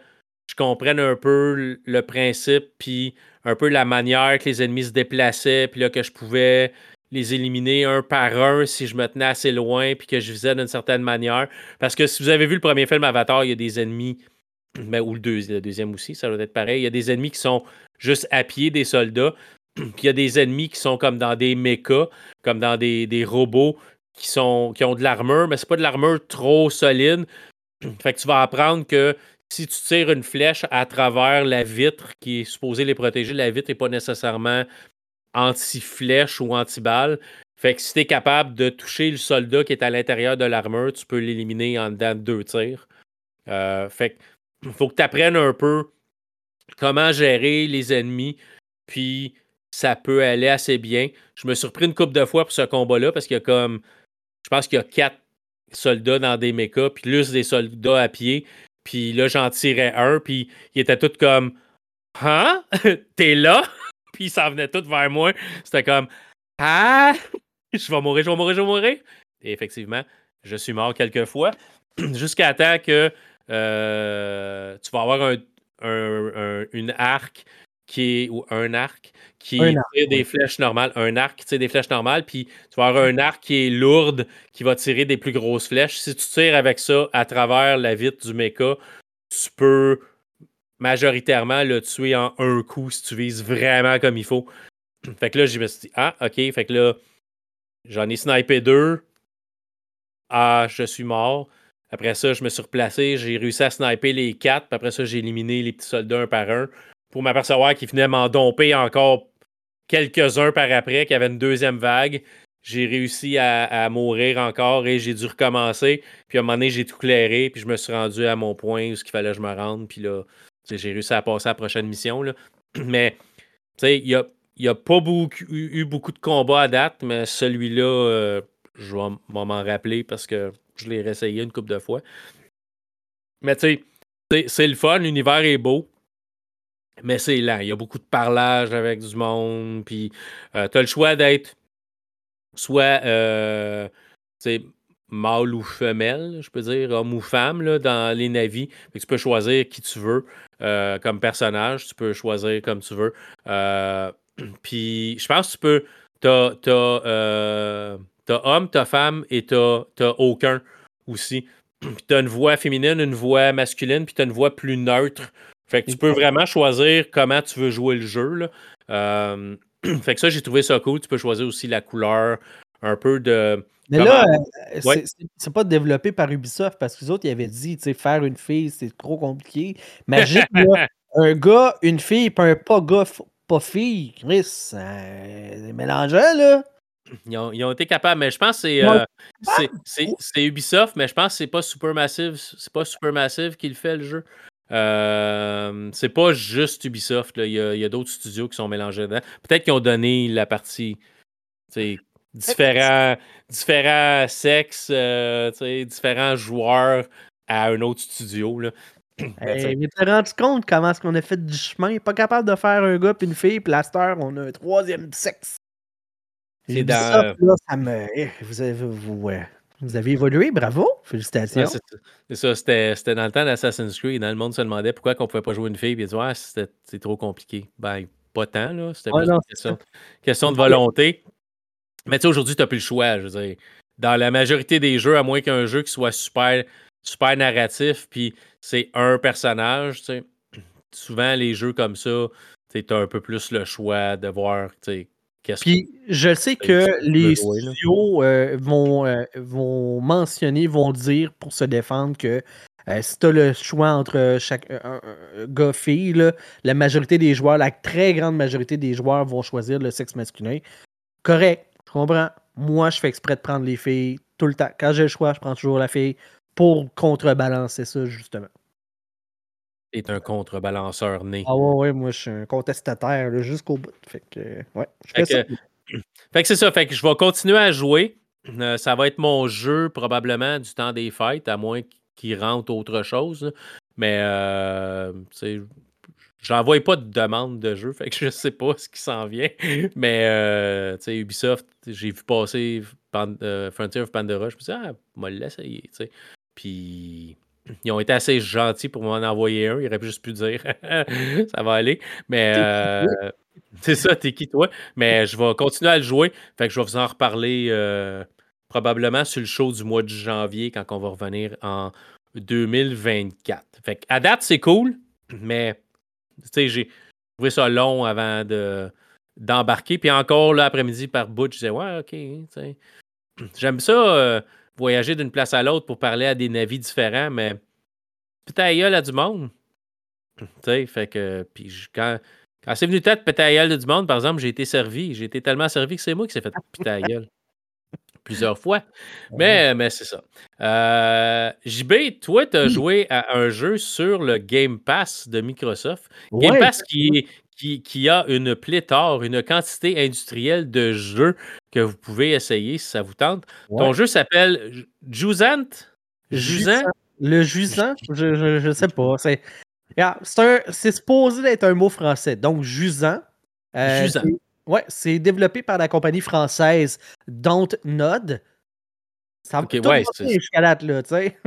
je comprenne un peu le principe, puis un peu la manière que les ennemis se déplaçaient, puis là que je pouvais les éliminer un par un si je me tenais assez loin, puis que je visais d'une certaine manière. Parce que si vous avez vu le premier film Avatar, il y a des ennemis, ben, ou le, deuxième aussi, ça doit être pareil, il y a des ennemis qui sont juste à pied des soldats, puis il y a des ennemis qui sont comme dans des mechas, comme dans des, des robots qui, sont, qui ont de l'armure, mais c'est pas de l'armure trop solide. Fait que tu vas apprendre que si tu tires une flèche à travers la vitre qui est supposée les protéger, la vitre n'est pas nécessairement anti-flèche ou anti-balle. Fait que si tu es capable de toucher le soldat qui est à l'intérieur de l'armure, tu peux l'éliminer en dedans de deux tirs. Euh, fait que faut que tu apprennes un peu comment gérer les ennemis, puis ça peut aller assez bien. Je me suis repris une coupe de fois pour ce combat-là parce qu'il y a comme. Je pense qu'il y a quatre soldats dans des mechas, puis plus des soldats à pied. Puis là, j'en tirais un, puis il était tout comme Hein? T'es là? puis ça venait tout vers moi. C'était comme Ah! Je vais mourir, je vais mourir, je vais mourir. Et effectivement, je suis mort quelques fois. Jusqu'à temps que euh, tu vas avoir un, une arc qui est, ou un arc qui tire des flèches normales, un arc qui tire des flèches normales, puis tu vas avoir un arc qui est lourde qui va tirer des plus grosses flèches. Si tu tires avec ça à travers la vitre du mecha, tu peux majoritairement le tuer en un coup si tu vises vraiment comme il faut. Fait que là, je me suis dit, ah, ok, fait que là, j'en ai snipé deux. Ah, je suis mort. Après ça, je me suis replacé, j'ai réussi à sniper les quatre, puis après ça, j'ai éliminé les petits soldats un par un pour m'apercevoir qu'il venait m'en domper encore quelques-uns par après, qu'il y avait une deuxième vague. J'ai réussi à, mourir encore et j'ai dû recommencer. Puis à un moment donné, j'ai tout clairé, puis je me suis rendu à mon point où il fallait que je me rende. Puis là, j'ai réussi à passer à la prochaine mission. Mais, tu sais, il n'y a, a pas eu beaucoup de combats à date, mais celui-là, euh, je vais m'en rappeler parce que je l'ai réessayé une couple de fois. Mais tu sais, c'est le fun, l'univers est beau. Mais c'est lent. Il y a beaucoup de parlage avec du monde. Puis euh, tu as le choix d'être soit euh, mâle ou femelle, je peux dire, homme ou femme dans les navis. tu peux choisir qui tu veux euh, comme personnage. Tu peux choisir comme tu veux. puis je pense que tu peux. T'as, t'as, t'as homme, t'as femme et t'as, t'as aucun aussi. Puis t'as une voix féminine, une voix masculine, puis t'as une voix plus neutre. Fait que tu peux vraiment choisir comment tu veux jouer le jeu. Euh, fait que ça, j'ai trouvé ça cool. Tu peux choisir aussi la couleur, un peu de. Mais là, euh, c'est pas développé par Ubisoft parce que les autres, ils avaient dit, tu sais, faire une fille, c'est trop compliqué. Imagine, un gars, une fille, puis un pas gars, pas fille. Chris, c'est mélangeant, là. Ils ont, été capables, mais je pense que euh, c'est Ubisoft, mais je pense que c'est pas Supermassive. C'est pas Supermassive qui le fait le jeu. Euh, c'est pas juste Ubisoft. Il y a, d'autres studios qui sont mélangés dedans. Peut-être qu'ils ont donné la partie différents, différents sexes, euh, différents joueurs à un autre studio. Là. Hey, mais tu rendu compte comment est-ce qu'on a fait du chemin? Pas capable de faire un gars et une fille, puis la star, on a un troisième sexe. C'est dans... là, ça me... Eh, vous avez, vous, vous avez évolué, bravo, félicitations. c'est ça, c'était dans le temps d'Assassin's Creed. Dans le monde se demandait pourquoi on ne pouvait pas jouer une fille. Puis ils disaient, c'est trop compliqué. Ben, pas tant, là. C'était une question, de volonté. Mais tu sais, aujourd'hui, tu n'as plus le choix. Je veux dire, dans la majorité des jeux, à moins qu'un jeu qui soit super, super narratif, puis c'est un personnage, tu sais, souvent les jeux comme ça, tu as un peu plus le choix de voir puis je sais que les studios euh, vont, euh, vont mentionner, vont dire pour se défendre que euh, si tu as le choix entre chaque gars fille, la majorité des joueurs, la très grande majorité des joueurs vont choisir le sexe masculin. Correct, je comprends. Moi, je fais exprès de prendre les filles tout le temps. Quand j'ai le choix, je prends toujours la fille. pour contrebalancer ça, justement. Est un contrebalanceur né. Ah ouais, ouais, moi je suis un contestataire jusqu'au bout. Fait que, ouais, je fais fait ça. que, fait que c'est ça. Fait que je vais continuer à jouer. Euh, ça va être mon jeu probablement du temps des fêtes, à moins qu'il rentre autre chose. Mais euh, tu sais, j'envoie pas de demande de jeu, fait que je sais pas ce qui s'en vient. Mais euh, tu sais, Ubisoft, j'ai vu passer Pan- euh, Frontier of Pandora, je me suis dit, ah, moi l'essayer, tu sais. Puis ils ont été assez gentils pour m'en envoyer un. Ils auraient juste pu dire ça va aller. Mais euh, c'est ça, t'es qui toi? Mais je vais continuer à le jouer. Fait que je vais vous en reparler euh, probablement sur le show du mois de janvier quand on va revenir en 2024. Fait que à date, c'est cool, mais j'ai trouvé ça long avant de d'embarquer. Puis encore l'après-midi par bout, je disais ouais, ok, tu sais. J'aime ça euh, voyager d'une place à l'autre pour parler à des navis différents, mais putain, gueule à du monde. Tu sais, fait que. Puis je- quand, quand c'est venu péter à gueule de du monde, par exemple, j'ai été servi. J'ai été tellement servi que c'est moi qui s'est fait péter à gueule. Plusieurs fois. Mais, mais c'est ça. Euh, JB, toi, tu as Oui. joué à un jeu sur le Game Pass de Microsoft. Game Ouais, Pass qui, qui, qui a une pléthore, une quantité industrielle de jeux que vous pouvez essayer si ça vous tente. Ton jeu s'appelle Ju- Jusant? Jusant? Le jusant, je, je, je sais pas. C'est supposé être un mot français. Donc, jusant. euh, Jusant. c'est- Ouais, c'est développé par la compagnie française Dontnod. Ça Ok, tout ouais, jusqu'à date, là, tu sais.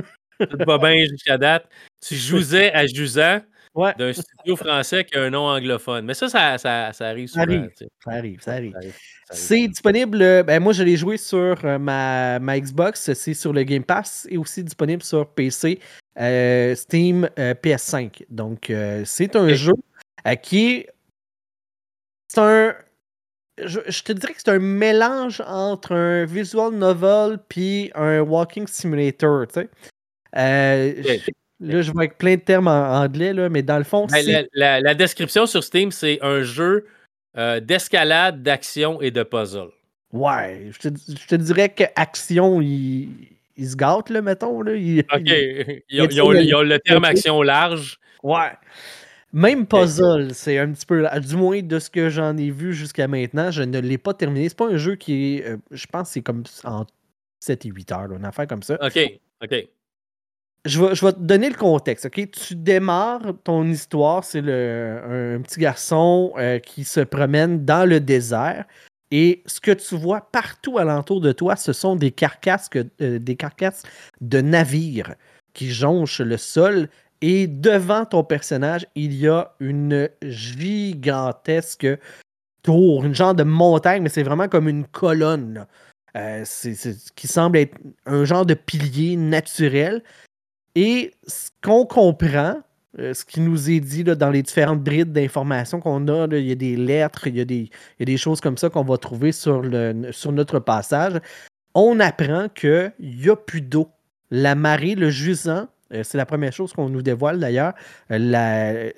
Tout va bien jusqu'à date. Tu jouais à Jusant Ouais, d'un studio français qui a un nom anglophone. Mais ça, ça, ça, ça arrive Ça souvent. ça arrive, ça arrive. Ça arrive. C'est disponible. euh, Ben moi, je l'ai joué sur euh, ma, ma Xbox. C'est sur le Game Pass et aussi disponible sur PC, euh, Steam, euh, PS5. Donc, euh, c'est un Ok. jeu qui est. C'est un. Je, je te dirais que c'est un mélange entre un visual novel puis un walking simulator. Tu sais. Euh. Là, je vois avec plein de termes en anglais, là, mais dans le fond, Ben, la, la- la description sur Steam, c'est un jeu euh, d'escalade, d'action et de puzzle. Ouais, je te, je te dirais que Action, il, il se gâte, là, mettons. Là, il- OK. il- Ils ont, ils ont- ils ont le terme action large. Ouais. Même puzzle, c'est un petit peu. Du moins, de ce que j'en ai vu jusqu'à maintenant, je ne l'ai pas terminé. C'est pas un jeu qui est. euh, je pense que c'est comme en 7 et 8 heures, là, une affaire comme ça. OK. OK. Je vais, te donner le contexte, ok? Tu démarres ton histoire, c'est un petit garçon euh, qui se promène dans le désert et ce que tu vois partout alentour de toi, ce sont des carcasses, euh, des carcasses de navires qui jonchent le sol et devant ton personnage, il y a une gigantesque tour, une genre de montagne, mais c'est vraiment comme une colonne. Euh, qui semble être un genre de pilier naturel. Et ce qu'on comprend, euh, ce qui nous est dit là, dans les différentes brides d'informations qu'on a, il y a des lettres, il y a des, choses comme ça qu'on va trouver sur, sur notre passage. On apprend qu'il n'y a plus d'eau. La marée, le jusant, euh, c'est la première chose qu'on nous dévoile d'ailleurs. Euh,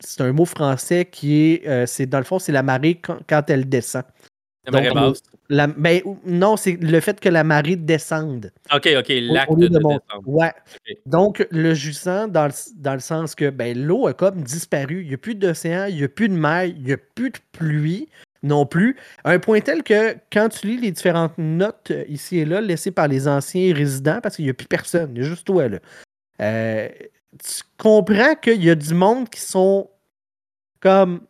c'est un mot français qui est, c'est dans le fond, c'est la marée quand elle descend. La marée Donc. La, ben, non, c'est le fait que la marée descende. OK, OK. L'acte de, de mon- descendre. Ouais. Donc, le jusant, dans le, dans le sens que ben, l'eau a comme disparu. Il n'y a plus d'océan, il n'y a plus de mer, il n'y a plus de pluie non plus. À un point tel que quand tu lis les différentes notes euh, ici et là laissées par les anciens résidents, parce qu'il n'y a plus personne, il y a juste toi là, euh, tu comprends qu'il y a du monde qui sont comme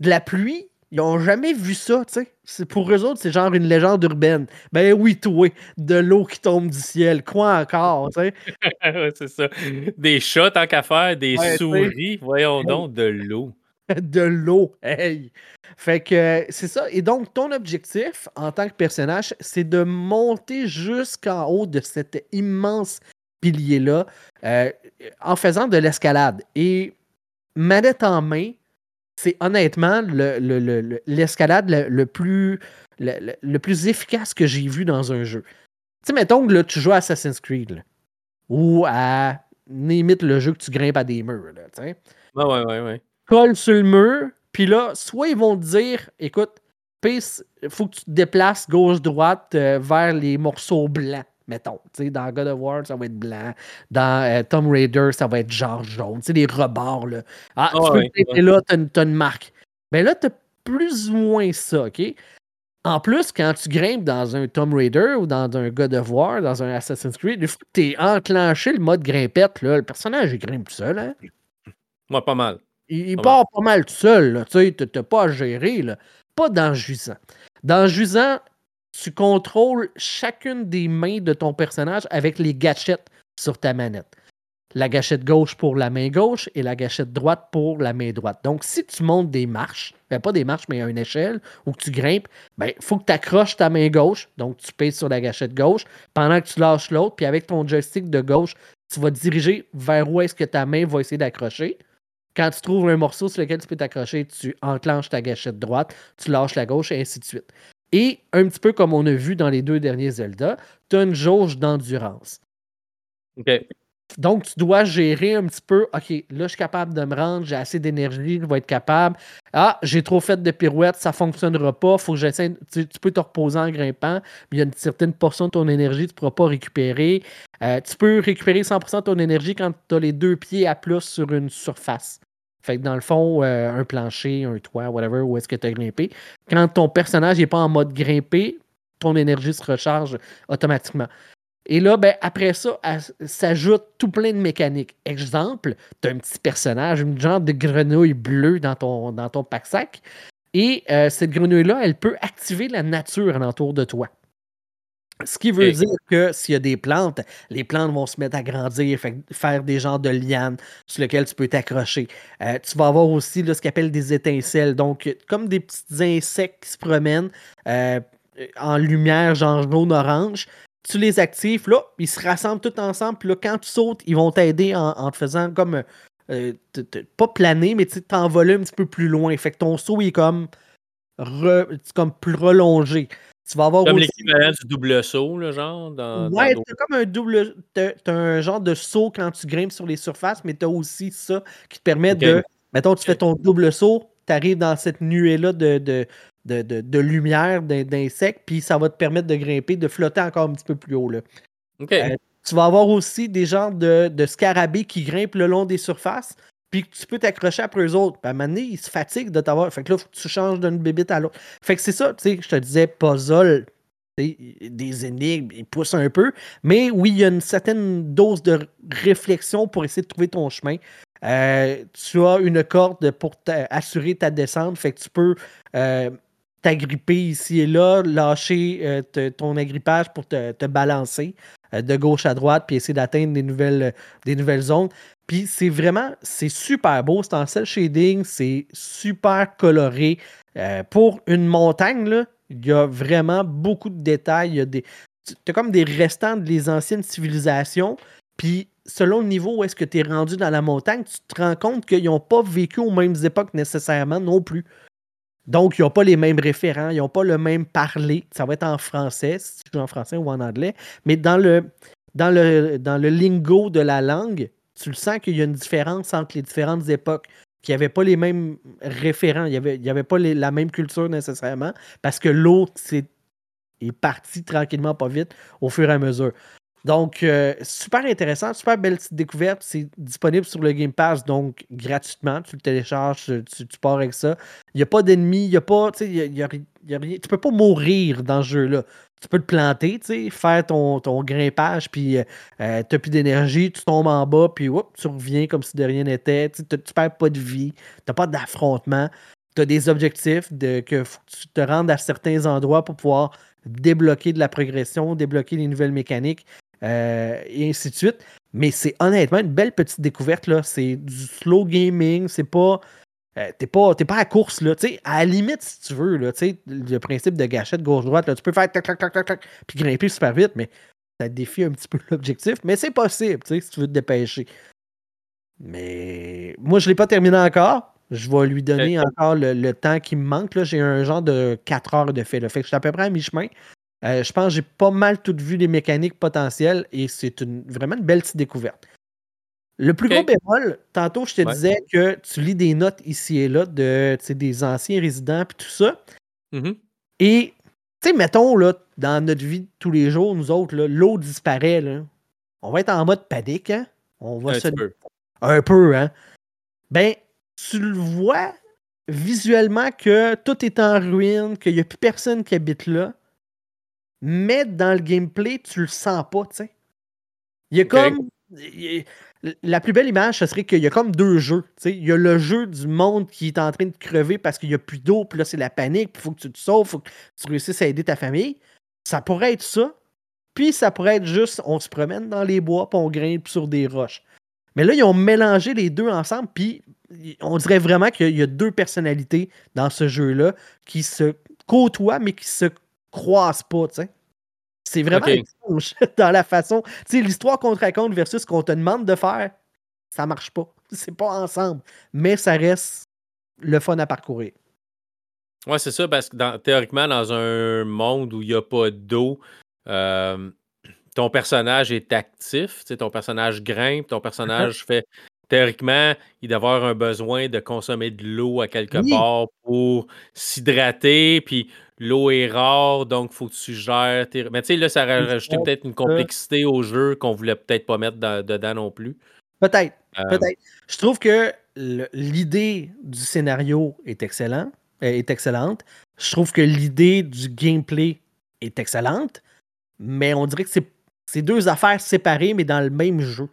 de la pluie. Ils n'ont jamais vu ça, tu sais. Pour eux autres, c'est genre une légende urbaine. Ben oui, toi, de l'eau qui tombe du ciel. Quoi encore, tu sais? Ouais, c'est ça. Des chats, tant qu'à faire, des Ouais, souris. Voyons donc, de l'eau. de l'eau. Hey! Fait que c'est ça. Et donc, ton objectif en tant que personnage, c'est de monter jusqu'en haut de cet immense pilier-là euh, en faisant de l'escalade. Et manette en main, c'est honnêtement le- le- le- le- l'escalade le, plus, le, plus efficace que j'ai vu dans un jeu. Tu sais, mettons que là, tu joues à Assassin's Creed là, ou à limite le jeu que tu grimpes à des murs. Là, Ouais, ouais, ouais, ouais. colle sur le mur, puis là, soit ils vont te dire, écoute, il faut que tu te déplaces gauche-droite euh, vers les morceaux blancs. Mettons, dans God of War, ça va être blanc. Dans euh, Tomb Raider, ça va être genre jaune. Tu sais, les rebords, là. Ah, tu peux ouais, là, tu as, une marque. Ben là, tu as plus ou moins ça, OK? En plus, quand tu grimpes dans un Tomb Raider ou dans un God of War, dans un Assassin's Creed, il faut que tu enclenché le mode grimpette. Là. Le personnage, il grimpe tout seul. Hein? Moi, pas mal. Il, part pas mal tout seul. Tu n'as pas à gérer. Là. Pas dans Jusant. Dans Jusant, tu contrôles chacune des mains de ton personnage avec les gâchettes sur ta manette la gâchette gauche pour la main gauche et la gâchette droite pour la main droite. Donc, si tu montes des marches, ben, pas des marches, mais une échelle, ou que tu grimpes, il ben, faut que tu accroches ta main gauche. Donc, tu pèses sur la gâchette gauche pendant que tu lâches l'autre. Puis avec ton joystick de gauche, tu vas diriger vers où est-ce que ta main va essayer d'accrocher. Quand tu trouves un morceau sur lequel tu peux t'accrocher, tu enclenches ta gâchette droite, tu lâches la gauche et ainsi de suite. Et un petit peu comme on a vu dans les deux derniers Zelda, tu as une jauge d'endurance. OK. Donc, tu dois gérer un petit peu, OK, là, je suis capable de me rendre, j'ai assez d'énergie, je vais être capable. Ah, j'ai trop fait de pirouettes, ça ne fonctionnera pas, faut que j'essaie. Tu, peux te reposer en grimpant, mais il y a une certaine portion de ton énergie que tu ne pourras pas récupérer. Euh, tu peux récupérer 100% de ton énergie quand tu as les deux pieds à plus sur une surface. Fait que dans le fond, euh, un plancher, un toit, whatever, où est-ce que tu as grimpé. Quand ton personnage n'est pas en mode grimpé, ton énergie se recharge automatiquement. Et là, ben, après ça, s'ajoute tout plein de mécaniques. Exemple, tu un petit personnage, une genre de grenouille bleue dans ton, dans ton pack-sac. Et euh, cette grenouille-là, elle peut activer la nature alentour de toi. Ce qui veut dire que s'il y a des plantes, les plantes vont se mettre à grandir, faire des genres de lianes sur lesquelles tu peux t'accrocher. Euh, tu vas avoir aussi ce qu'on appelle des étincelles, donc comme des petits insectes qui se promènent euh, en lumière, genre jaune-orange tu les actives, là, ils se rassemblent tous ensemble, puis là, quand tu sautes, ils vont t'aider en, te faisant comme. Euh, pas planer, mais tu t'envoler un petit peu plus loin. Fait que ton saut est comme, comme plus relongé. Tu vas avoir comme l'équivalent du double saut, le genre. Dans, ouais, t'as comme un double. T'as, un genre de saut quand tu grimpes sur les surfaces, mais t'as aussi ça qui te permet de. Mettons, tu fais ton double saut, tu arrives dans cette nuée-là de, de, de, lumière d'insectes, puis ça va te permettre de grimper, de flotter encore un petit peu plus haut. Là. Euh, tu vas avoir aussi des genres de, de scarabées qui grimpent le long des surfaces, puis tu peux t'accrocher après eux autres. Puis à un moment donné, ils se fatiguent de t'avoir. Fait que là, faut que tu changes d'une bébite à l'autre. Fait que c'est ça, tu sais, je te disais, puzzle, des énigmes, ils poussent un peu. Mais oui, il y a une certaine dose de réflexion pour essayer de trouver ton chemin. Euh, tu as une corde pour assurer ta descente, fait que tu peux euh, t'agripper ici et là, lâcher euh, ton agrippage pour te, balancer de gauche à droite, puis essayer d'atteindre des nouvelles, des nouvelles zones. Puis c'est vraiment, c'est super beau, c'est en cel shading, c'est super coloré. Euh, pour une montagne, là, il y a vraiment beaucoup de détails. Il comme des restants des anciennes civilisations. Puis selon le niveau où est-ce que tu es rendu dans la montagne, tu te rends compte qu'ils n'ont pas vécu aux mêmes époques nécessairement non plus. Donc, ils n'ont pas les mêmes référents, ils n'ont pas le même parler. Ça va être en français, si tu en français ou en anglais. Mais dans le, dans le, dans le lingo de la langue, tu le sens qu'il y a une différence entre les différentes époques, qu'il n'y avait pas les mêmes référents, il n'y avait, avait pas la même culture nécessairement, parce que l'autre est parti tranquillement, pas vite, au fur et à mesure. Donc, euh, super intéressant, super belle petite découverte. C'est disponible sur le Game Pass, donc gratuitement. Tu le télécharges, tu, pars avec ça. Il n'y a pas d'ennemis, a pas. Tu y. Tu peux pas mourir dans ce jeu-là. Tu peux te planter, faire ton, ton grimpage, puis euh, euh tu n'as plus d'énergie, tu tombes en bas, puis tu reviens comme si de rien n'était. Tu perds pas de vie, tu n'as pas d'affrontement. Tu as des objectifs de que tu te rendes à certains endroits pour pouvoir débloquer de la progression, débloquer les nouvelles mécaniques. Euh, et ainsi de suite. Mais c'est honnêtement une belle petite découverte. là. C'est du slow gaming, c'est pas. Euh, t'es pas, pas à course, là. sais à la limite, si tu veux, là, le principe de gâchette gauche-droite, tu peux faire tac, tac, tac, tac, tac, puis grimper super vite, mais ça défie un petit peu l'objectif. Mais c'est possible, si tu veux te dépêcher. Mais moi, je ne l'ai pas terminé encore. Je vais lui donner encore le, temps qui me manque. J'ai un genre de 4 heures de fait. Là. Fait que je suis à peu près à mi-chemin. Euh, je pense que j'ai pas mal tout vu les mécaniques potentielles et c'est une, vraiment une belle petite découverte. Le plus gros bémol, tantôt je te disais que tu lis des notes ici et là de des anciens résidents et tout ça. Mm-hmm. Et Tu sais, mettons, là, dans notre vie de tous les jours, nous autres, l'eau disparaît, là. On va être en mode panique, hein? On va Un se... peu. Un peu, hein? Ben, tu le vois visuellement que tout est en ruine, qu'il n'y a plus personne qui habite là. Mais dans le gameplay, tu le sens pas, tu sais. Il y a comme. il La plus belle image, ce serait qu'il y a comme deux jeux. tu sais. Il y a le jeu du monde qui est en train de crever parce qu'il n'y a plus d'eau, puis là, c'est la panique, puis il faut que tu te sauves, il faut que tu réussisses à aider ta famille. Ça pourrait être ça. Puis ça pourrait être juste, on se promène dans les bois, puis on grimpe sur des roches. Mais là, ils ont mélangé les deux ensemble, puis on dirait vraiment qu'il y a deux personnalités dans ce jeu-là qui se côtoient, mais qui se croisent pas, tu sais. C'est vraiment étrange dans la façon. Tu sais, l'histoire qu'on te raconte versus ce qu'on te demande de faire, ça marche pas. C'est pas ensemble. Mais ça reste le fun à parcourir. Ouais, c'est ça, parce que dans- théoriquement, dans un monde où il n'y a pas d'eau, euh, ton personnage est actif, tu sais, ton personnage grimpe, ton personnage fait. Théoriquement, il doit avoir un besoin de consommer de l'eau à quelque Oui. part pour s'hydrater, puis l'eau est rare, donc il faut que tu gères. tes- Mais tu sais, là, ça C'est rajouté peut-être une complexité au jeu qu'on voulait peut-être pas mettre dans- dedans non plus. Peut-être. Euh, Peut-être. Je trouve que l'idée du scénario est excellent, euh, est excellente. Je trouve que l'idée du gameplay est excellente, mais on dirait que c'est deux affaires séparées, mais dans le même jeu.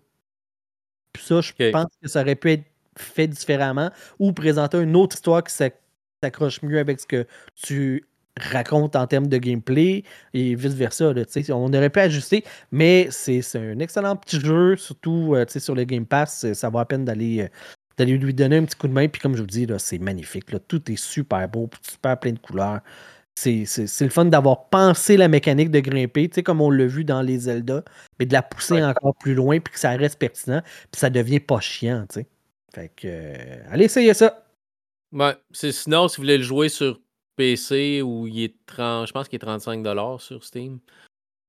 Puis ça, je pense que ça aurait pu être fait différemment ou présenter une autre histoire qui s'ac- s'accroche mieux avec ce que tu racontes en termes de gameplay et vice-versa. On aurait pu ajuster, mais c'est un excellent petit jeu, surtout euh, sur le Game Pass. Ça vaut la peine d'aller euh, d'aller lui donner un petit coup de main. Puis comme je vous dis, c'est magnifique. là. Tout est super beau, super plein de couleurs. C'est le fun d'avoir pensé la mécanique de grimper, comme on l'a vu dans les Zelda, mais de la pousser Ouais. encore plus loin, puis que ça reste pertinent, puis ça devient pas chiant. Fait que, euh, allez essayer ça. Ouais, sinon, si vous voulez le jouer sur PC où il est 30, je pense qu'il est 35$ sur Steam,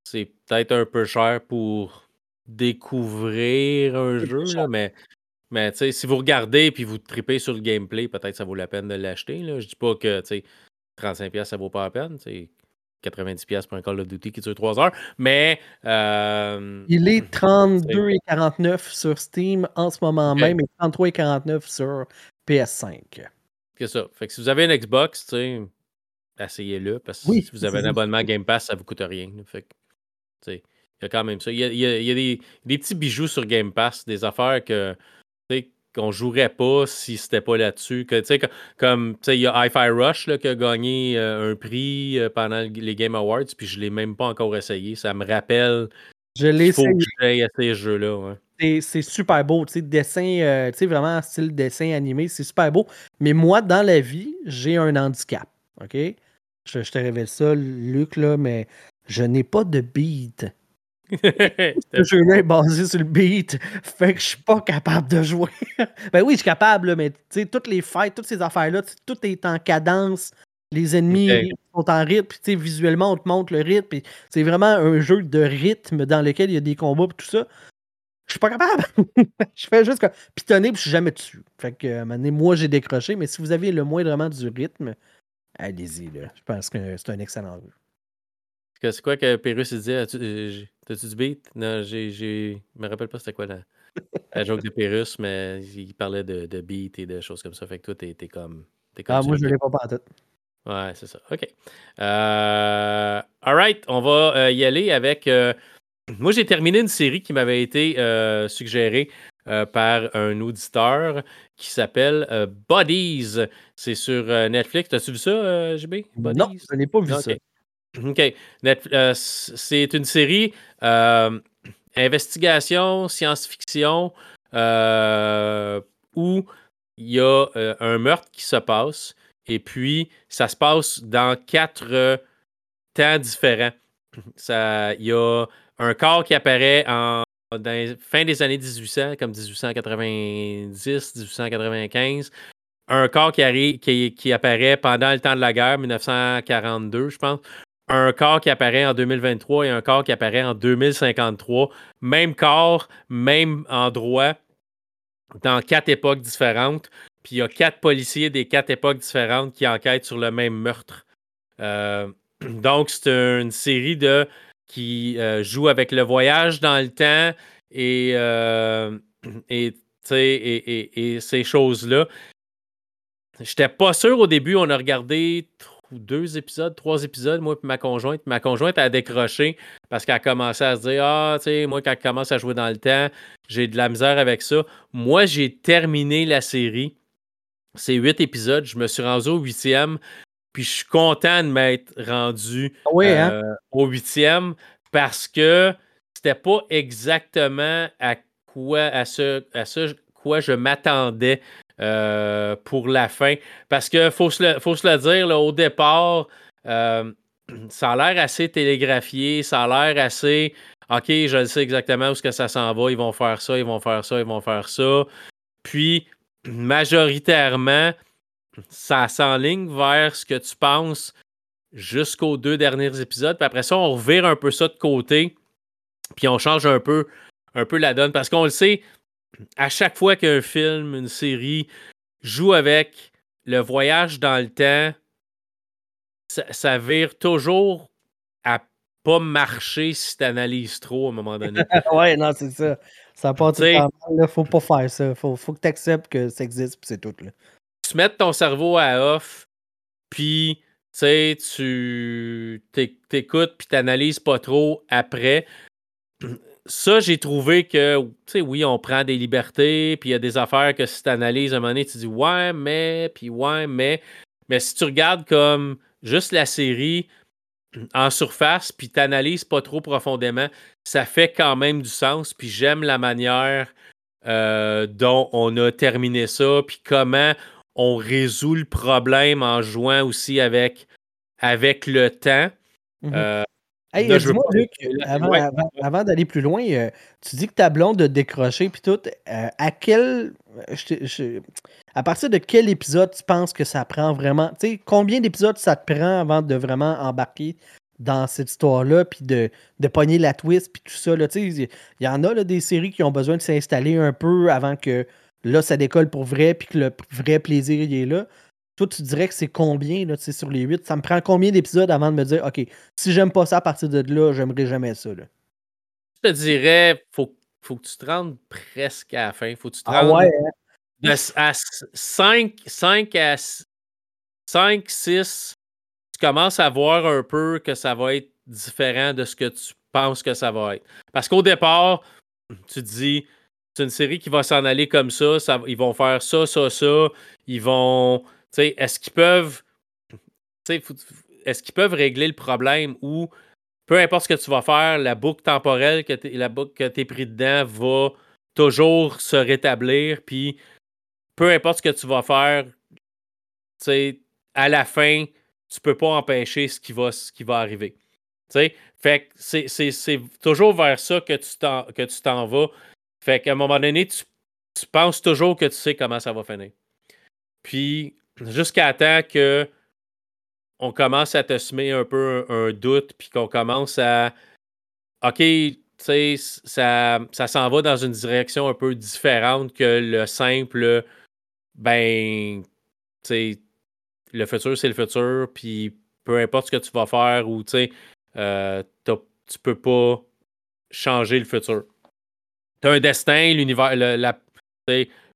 c'est peut-être un peu cher pour découvrir un jeu, là, mais, si vous regardez puis vous tripez sur le gameplay, peut-être ça vaut la peine de l'acheter. là. Je dis pas que tu sais, 35$ ça vaut pas la peine. C'est 90$ pour un Call of Duty qui dure 3 heures. Mais euh, Il est 32,49 sur Steam en ce moment même et 33,49 sur PS5. c'est ça. Fait que si vous avez une Xbox, tu sais, essayez-le. Parce que Oui, si vous avez un abonnement Game Pass, ça vous coûte rien. Fait il y a quand même ça. Il y a, y a- il y a des, des petits bijoux sur Game Pass, des affaires que qu'on jouerait pas si c'était pas là-dessus. Que, comme il y a Hi-Fi Rush là, qui a gagné euh, un prix euh, pendant les Game Awards, puis je l'ai même pas encore essayé. Ça me rappelle Je l'ai faut que j'aille essayer ce jeu-là. ouais. C'est- C'est super beau, tu sais, dessin, euh, tu sais, vraiment style dessin animé, c'est super beau. Mais moi, dans la vie, j'ai un handicap, OK? Je, je te révèle ça, Luc, là, mais je n'ai pas de beat. Ce jeu-là est basé sur le beat, fait que je suis pas capable de jouer. ben oui, je suis capable, là, mais tu sais, toutes les fights, toutes ces affaires-là, tout est en cadence. Les ennemis sont en rythme, puis tu sais, visuellement, on te montre le rythme. C'est vraiment un jeu de rythme dans lequel il y a des combats et tout ça. Je suis pas capable. je fais juste pitonner puis je suis jamais dessus. Fait que, à un moment donné, moi, j'ai décroché, mais si vous avez le moindrement du rythme, allez-y, là. Je pense que c'est un excellent jeu. C'est quoi que Pérus disait? As-tu euh, du beat? Non, j'ai. Je me rappelle pas c'était quoi la, la joke de Pérus, mais il parlait de, de beat et de choses comme ça. Fait que toi, t'es t'es comme. T'es comme Ah, moi, je l'ai pas pas en tête. Ouais, c'est ça. OK. Euh, all right, on va euh, y aller avec. euh, moi, j'ai terminé une série qui m'avait été euh, suggérée euh, par un auditeur qui s'appelle euh, Bodies. C'est sur euh, Netflix. T'as-tu vu ça, JB? Non, Bodies? je n'ai pas vu Ok. ça. OK. C'est une série investigation, science-fiction, où il y a un meurtre qui se passe et puis ça se passe dans quatre temps différents. Il y a un corps qui apparaît en dans les- fin des années 1800, comme 1890, 1895 un corps qui, arrive, qui, apparaît pendant le temps de la guerre, 1942, je pense. Un corps qui apparaît en 2023 et un corps qui apparaît en 2053. Même corps, même endroit, dans quatre époques différentes. Puis il y a quatre policiers des quatre époques différentes qui enquêtent sur le même meurtre. Euh, donc, c'est une série de qui euh, joue avec le voyage dans le temps et, euh, et, et, ces choses-là. J'étais pas sûr au début, on a regardé deux épisodes, trois épisodes, moi et ma conjointe. Ma conjointe a décroché parce qu'elle a commencé à se dire Ah, tu sais, moi, quand elle commence à jouer dans le temps, j'ai de la misère avec ça. Moi, j'ai terminé la série. C'est huit épisodes. Je me suis rendu au huitième. Puis je suis content de m'être rendu ah hein? euh, au huitième parce que c'était pas exactement à quoi, à ce, à ce quoi je m'attendais euh, pour la fin. Parce que faut se le, faut se le dire, au départ, euh, ça a l'air assez télégraphié, ça a l'air assez OK, je sais exactement où ce que ça s'en va, ils vont faire ça, ils vont faire ça, ils vont faire ça. Puis, majoritairement, ça s'enligne vers ce que tu penses jusqu'aux deux derniers épisodes. Puis après ça, on revire un peu ça de côté. Puis on change un peu, un peu la donne. Parce qu'on le sait, à chaque fois qu'un film, une série joue avec le voyage dans le temps, ça, vire toujours à pas marcher si tu analyses trop à un moment donné. ouais, non, c'est ça. Ça part tout mal. Là, faut pas faire ça. Faut, faut que tu acceptes que ça existe, puis c'est tout. Là. Tu mets ton cerveau à off, puis tu t'écoutes, puis tu n'analyses pas trop après ça, j'ai trouvé que, tu sais, oui, on prend des libertés, puis il y a des affaires que si tu analyses un moment donné, tu dis ouais, mais, puis ouais, mais. Mais si tu regardes comme juste la série en surface, puis tu analyses pas trop profondément, ça fait quand même du sens. Puis j'aime la manière euh, dont on a terminé ça, puis comment on résout le problème en jouant aussi avec, avec le temps. Mm-hmm. Euh, Hey, dis-moi, Luc, avant, d'aller plus loin, euh, tu dis que ta blonde de décrocher puis tout. Euh, à quel. à partir de quel épisode tu penses que ça prend vraiment. Tu sais, combien d'épisodes ça te prend avant de vraiment embarquer dans cette histoire-là, puis de, de pogner la twist, puis tout ça. Il y, en a là, des séries qui ont besoin de s'installer un peu avant que là, ça décolle pour vrai, puis que le vrai plaisir il est là. Toi, tu dirais que c'est combien là, sur les 8? Ça me prend combien d'épisodes avant de me dire, OK, si j'aime pas ça à partir de là, j'aimerais jamais ça. Là? Je te dirais, faut, faut que tu te rendes presque à la fin. Faut que tu te ah ouais, hein? de, à 5, 5 à 5, 6, tu commences à voir un peu que ça va être différent de ce que tu penses que ça va être. Parce qu'au départ, tu te dis, c'est une série qui va s'en aller comme ça, ils vont faire ça, ça, ça, ils vont est-ce qu'ils peuvent. Est-ce qu'ils peuvent régler le problème ou peu importe ce que tu vas faire, la boucle temporelle, que la boucle que tu es pris dedans va toujours se rétablir. Puis peu importe ce que tu vas faire, à la fin, tu peux pas empêcher ce qui va, ce qui va arriver. Fait que c'est toujours vers ça que tu t'en vas. Fait qu'à un moment donné, tu, penses toujours que tu sais comment ça va finir. Puis jusqu'à temps que on commence à te semer un peu un, doute, puis qu'on commence à OK, tu sais, ça, ça s'en va dans une direction un peu différente que le simple ben, tu sais, le futur, c'est le futur, puis peu importe ce que tu vas faire ou, tu sais, euh, tu peux pas changer le futur. Tu as un destin, l'univers, la,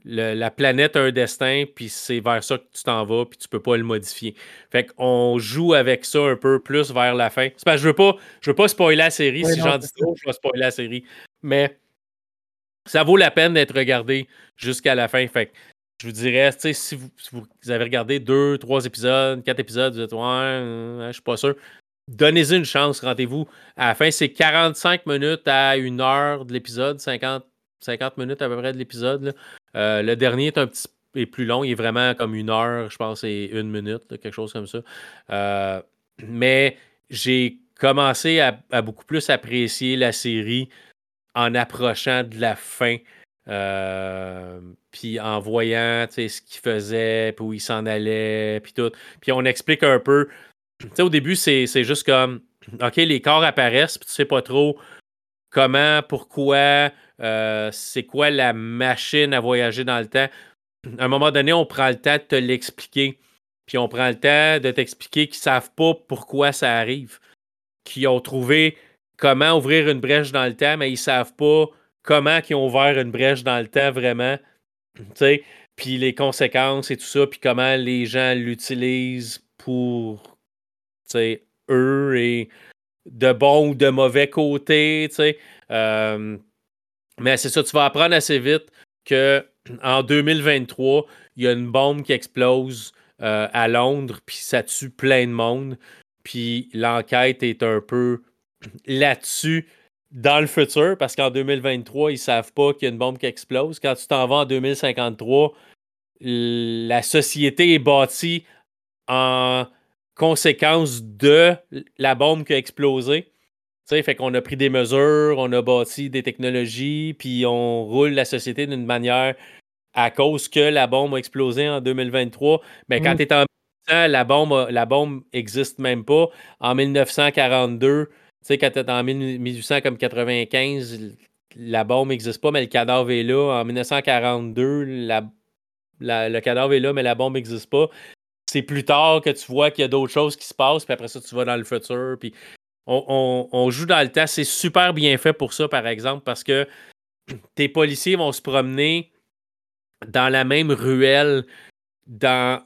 la planète a un destin, puis c'est vers ça que tu t'en vas, puis tu peux pas le modifier. Fait qu'on joue avec ça un peu plus vers la fin. C'est parce que je veux pas, je veux pas spoiler la série. si j'en dis trop, je vais spoiler la série. Mais ça vaut la peine d'être regardé jusqu'à la fin. Fait que je vous dirais, si vous, si vous, avez regardé deux, trois épisodes, quatre épisodes, vous êtes ouais, euh, je suis pas sûr. Donnez-y une chance, rendez-vous. À la fin, c'est 45 minutes à une heure de l'épisode, 50 50 minutes à peu près de l'épisode. Euh, le dernier est un petit est plus long, il est vraiment comme une heure, je pense, et une minute, quelque chose comme ça. Euh, mais j'ai commencé à, beaucoup plus apprécier la série en approchant de la fin. Euh, puis en voyant ce qu'il faisait, puis où il s'en allait, puis tout. Puis on explique un peu. Au début, c'est juste comme OK, les corps apparaissent, puis tu sais pas trop comment, pourquoi, euh, c'est quoi la machine à voyager dans le temps. À un moment donné, on prend le temps de te l'expliquer. puis on prend le temps de t'expliquer qu'ils savent pas pourquoi ça arrive. Qu'ils ont trouvé comment ouvrir une brèche dans le temps, mais ils savent pas comment ils ont ouvert une brèche dans le temps vraiment. Puis les conséquences et tout ça, puis comment les gens l'utilisent pour eux et de bon ou de mauvais côté. Euh, mais c'est ça, tu vas apprendre assez vite que en 2023, il y a une bombe qui explose euh, à Londres, puis ça tue plein de monde. Puis l'enquête est un peu là-dessus dans le futur, parce qu'en 2023, ils savent pas qu'il y a une bombe qui explose. Quand tu t'en vas en 2053, la société est bâtie en conséquence de la bombe qui a explosé. sais, fait qu'on a pris des mesures, on a bâti des technologies, puis on roule la société d'une manière à cause que la bombe a explosé en 2023. Mais quand mm. tu es en la bombe, la bombe existe même pas. En 1942, tu sais, quand tu es en 1895, la bombe n'existe pas, mais le cadavre est là. En 1942, le cadavre est là, mais la bombe n'existe pas. C'est plus tard que tu vois qu'il y a d'autres choses qui se passent, puis après ça, tu vas dans le futur. On joue dans le temps. C'est super bien fait pour ça, par exemple, parce que tes policiers vont se promener dans la même ruelle dans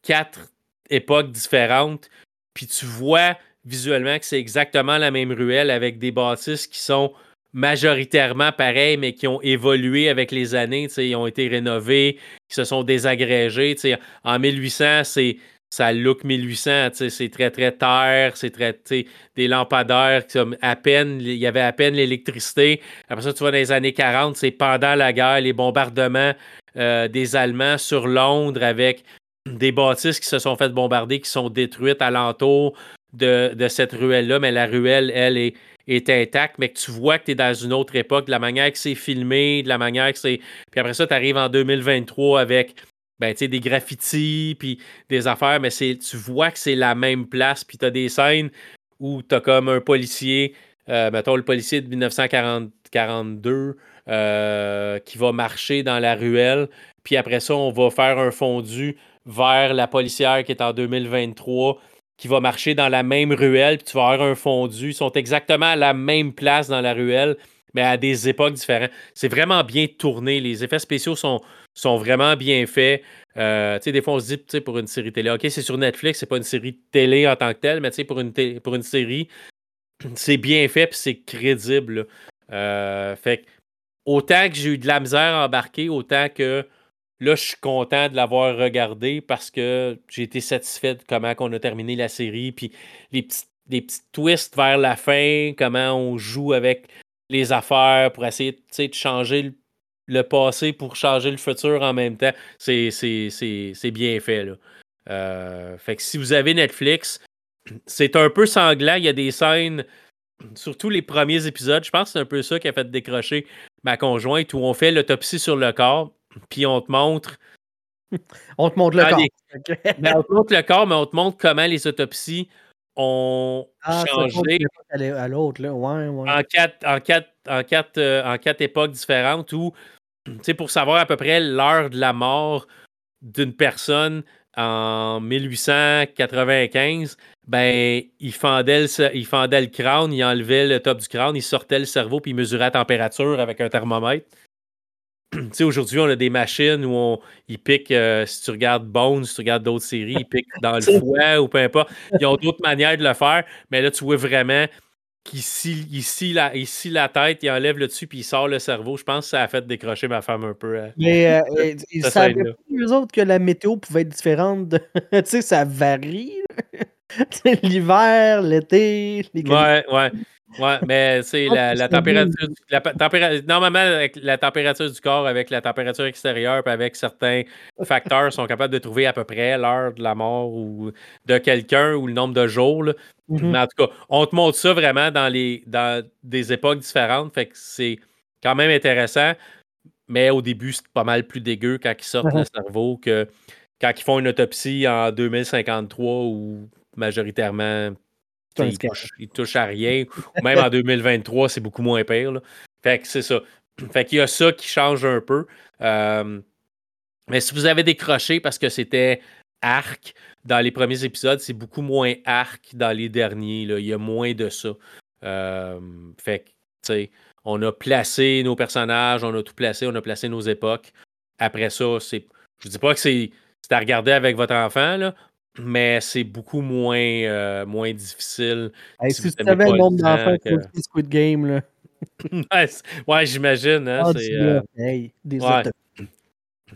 quatre époques différentes, puis tu vois visuellement que c'est exactement la même ruelle avec des bâtisses qui sont majoritairement pareilles, mais qui ont évolué avec les années. Ils ont été rénovés, qui se sont désagrégés. En 1800, c'est ça look 1800, c'est très très terre, c'est très des lampadaires, comme à peine, il y avait à peine l'électricité. Après ça, tu vois, dans les années 40, c'est pendant la guerre, les bombardements euh, des Allemands sur Londres avec des bâtisses qui se sont faites bombarder, qui sont détruites alentour de, cette ruelle-là, mais la ruelle, elle, est, est intacte, mais que tu vois que tu es dans une autre époque, de la manière que c'est filmé, de la manière que c'est. Puis après ça, tu arrives en 2023 avec ben, des graffitis, puis des affaires, mais tu vois que c'est la même place, puis tu as des scènes où tu as comme un policier, euh, mettons le policier de 1942, euh, qui va marcher dans la ruelle, puis après ça, on va faire un fondu vers la policière qui est en 2023, qui va marcher dans la même ruelle, puis tu vas avoir un fondu. Ils sont exactement à la même place dans la ruelle, mais à des époques différentes. C'est vraiment bien tourné. Les effets spéciaux sont, vraiment bien faits. Euh, des fois, on se dit, pour une série télé, OK, c'est sur Netflix, c'est pas une série télé en tant que telle, mais pour une, pour une série, c'est bien fait puis c'est crédible. Euh, fait autant que j'ai eu de la misère à embarquer, autant que là, je suis content de l'avoir regardé parce que j'ai été satisfait de comment on a terminé la série, puis les petits, les twists vers la fin, comment on joue avec les affaires pour essayer de changer le le passé pour changer le futur en même temps. C'est, bien fait. Là. Euh, fait que si vous avez Netflix, c'est un peu sanglant. Il y a des scènes, surtout les premiers épisodes. Je pense que c'est un peu ça qui a fait décrocher ma conjointe où on fait l'autopsie sur le corps, puis on te montre. on te montre le corps. Ben, on te montre le corps, mais on te montre comment les autopsies ont ah, changé à l'autre, En quatre, en, quatre, en, quatre, euh, en quatre époques différentes où pour savoir à peu près l'heure de la mort d'une personne en 1895, ben, il fendait, le, il fendait le crâne, il enlevait le top du crâne, il sortait le cerveau, puis il mesurait la température avec un thermomètre. Aujourd'hui, on a des machines où on, ils piquent, euh, si tu regardes Bones, si tu regardes d'autres séries, ils piquent dans le foie ou peu importe. Ils ont d'autres manières de le faire, mais là, tu vois vraiment ici ici la, la tête, il enlève le dessus puis il sort le cerveau. Je pense que ça a fait décrocher ma femme un peu. Hein. Mais euh, ils savaient pas, eux autres, que la météo pouvait être différente. tu sais, ça varie. L'hiver, l'été. Ouais, ouais. Ouais, mais c'est la, la, température. La, normalement, avec la température du corps, avec la température extérieure, puis avec certains facteurs, sont capables de trouver à peu près l'heure de la mort ou de quelqu'un ou le nombre de jours. Mm-hmm. Mais en tout cas, on te montre ça vraiment dans, les, dans des époques différentes. Fait que c'est quand même intéressant. Mais au début, c'est pas mal plus dégueu quand ils sortent le uh-huh. cerveau que quand ils font une autopsie en 2053 ou majoritairement il touche, à rien. Même en 2023, c'est beaucoup moins pire. Fait que c'est ça. Fait qu'il y a ça qui change un peu. Euh, mais si vous avez décroché parce que c'était arc dans les premiers épisodes, c'est beaucoup moins arc dans les derniers. Là. Il y a moins de ça. Euh, fait que, tu sais, on a placé nos personnages, on a tout placé, on a placé nos époques. Après ça, c'est. Je dis pas que c'est à regarder avec votre enfant, là, mais c'est beaucoup moins, euh, moins difficile. si, tu savais le nombre d'enfants qui Squid Game, là. ouais, j'imagine. Hein, c'est euh... hey, ouais.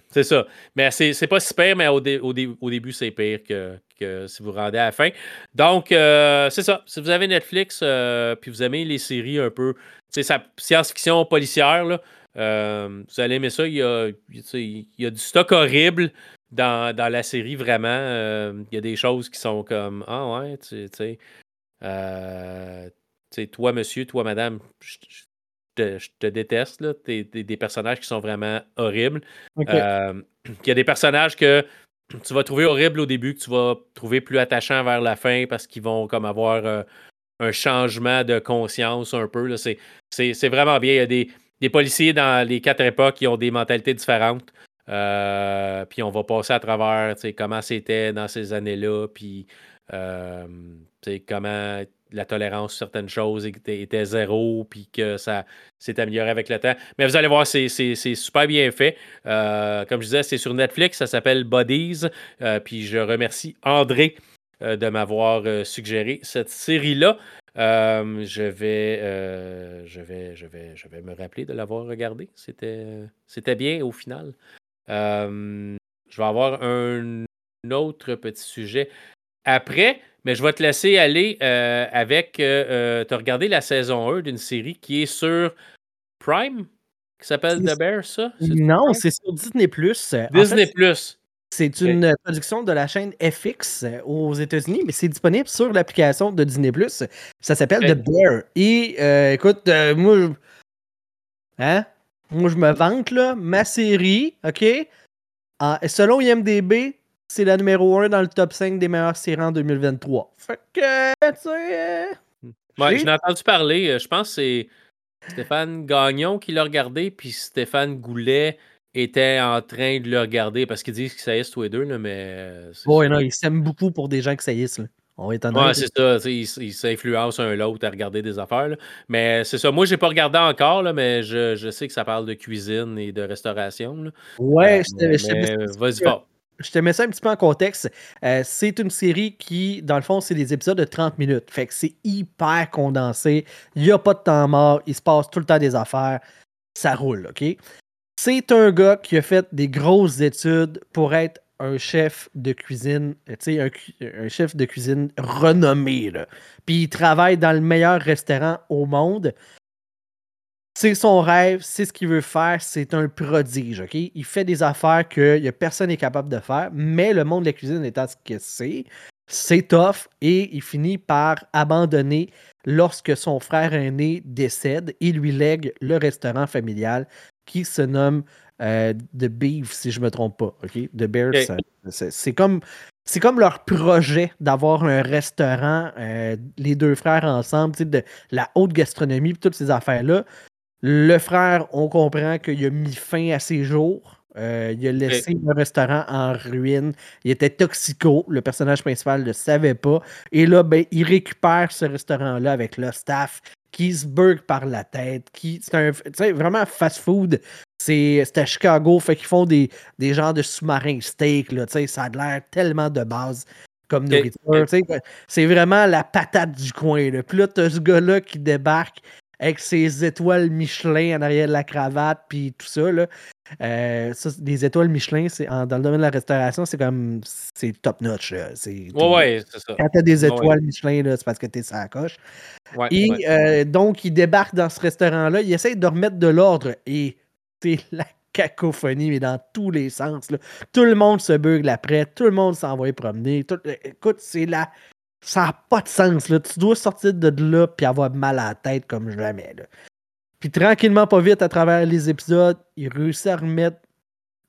C'est ça. Mais c'est pas si pire, mais au, au, au début, c'est pire que, que, si vous rendez à la fin. Donc, euh, c'est ça. Si vous avez Netflix, puis vous aimez les séries un peu, science-fiction policière, là, vous allez aimer ça. Il y, a, il y a du stock horrible dans, dans la série, vraiment. Euh, il y a des choses qui sont comme Ah ouais, tu sais. Euh, toi, monsieur, toi, madame, je, je te, déteste. Là. T'es, des personnages qui sont vraiment horribles. Euh, il y a des personnages que tu vas trouver horribles au début, que tu vas trouver plus attachants vers la fin parce qu'ils vont comme avoir euh, un changement de conscience un peu. Là. C'est, c'est, vraiment bien. Il y a des, des, policiers dans les quatre époques qui ont des mentalités différentes. Euh, puis on va passer à travers comment c'était dans ces années-là, puis comment la tolérance sur certaines choses était, zéro, puis que ça s'est amélioré avec le temps. Mais vous allez voir, c'est super bien fait. Euh, comme je disais, c'est sur Netflix, ça s'appelle Bodies. Euh, puis je remercie André euh, de m'avoir suggéré cette série-là. je, vais, je vais me rappeler de l'avoir regardé. C'était bien au final. Je vais avoir un autre petit sujet après. Mais je vais te laisser aller euh, avec. Euh, euh, tu as regardé la saison 1 d'une série qui est sur Prime, qui s'appelle The Bear, ça? Non, c'est sur Disney. Disney. Plus. c'est une production de la chaîne FX aux États-Unis, mais c'est disponible sur l'application de Disney. Ça s'appelle The Bear. Et écoute, moi, hein? Moi, je me vante, là, ma série, OK? selon IMDB, c'est la numéro 1 dans le top 5 des meilleures séries en 2023. Fait que, tu sais. Euh, ouais, je l'ai entendu parler. Euh, je pense que c'est Stéphane Gagnon qui l'a regardé, puis Stéphane Goulet était en train de le regarder parce qu'ils disent qu'ils saillissent tous les deux, là, mais. Ouais, non, ils s'aiment beaucoup pour des gens qui saillissent. Là. On va ouais, c'est ça. Ils s'influencent un l'autre à regarder des affaires. Là. Mais c'est ça. Moi, j'ai pas regardé encore, là, mais je, je, sais que ça parle de cuisine et de restauration. Là. Ouais, euh, je te Vas-y fort je te mets ça un petit peu en contexte. Euh, c'est une série qui, dans le fond, c'est des épisodes de 30 minutes. Fait que c'est hyper condensé. Il n'y a pas de temps mort. Il se passe tout le temps des affaires. Ça roule, OK? C'est un gars qui a fait des grosses études pour être un chef de cuisine, tu sais, un, chef de cuisine renommé. Là. Puis il travaille dans le meilleur restaurant au monde. C'est son rêve, c'est ce qu'il veut faire, c'est un prodige, OK? Il fait des affaires que personne n'est capable de faire, mais le monde de la cuisine étant ce que c'est, c'est tough et il finit par abandonner lorsque son frère aîné décède et lui lègue le restaurant familial qui se nomme euh, The Beef, si je ne me trompe pas, OK? The Bear, c'est comme c'est comme leur projet d'avoir un restaurant, euh, les deux frères ensemble, de la haute gastronomie, toutes ces affaires-là. Le frère, on comprend qu'il a mis fin à ses jours. Euh, il a laissé le restaurant en ruine. Il était toxico. Le personnage principal ne le savait pas. Et là, ben, il récupère ce restaurant-là avec le staff qui se bug par la tête. Qui, c'est vraiment fast-food. C'est, à Chicago. Fait qu'ils font des, des genres de sous-marins steak. Là, ça a l'air tellement de base comme nourriture. C'est vraiment la patate du coin. Là. Puis là, t'as ce gars-là qui débarque avec ses étoiles Michelin en arrière de la cravate, puis tout ça. Là. Euh, des étoiles Michelin, c'est dans le domaine de la restauration, c'est comme c'est top notch. C'est, ouais, c'est ça. Quand t'as des étoiles Michelin, là, c'est parce que t'es sa coche. et euh, donc, il débarque dans ce restaurant-là, il essaie de remettre de l'ordre et la cacophonie, mais dans tous les sens. Là. Tout le monde se bugle après, tout le monde s'envoie promener. écoute, c'est la ça n'a pas de sens. Là. Tu dois sortir de là puis avoir mal à la tête comme jamais. Puis tranquillement, pas vite, à travers les épisodes, il réussit à remettre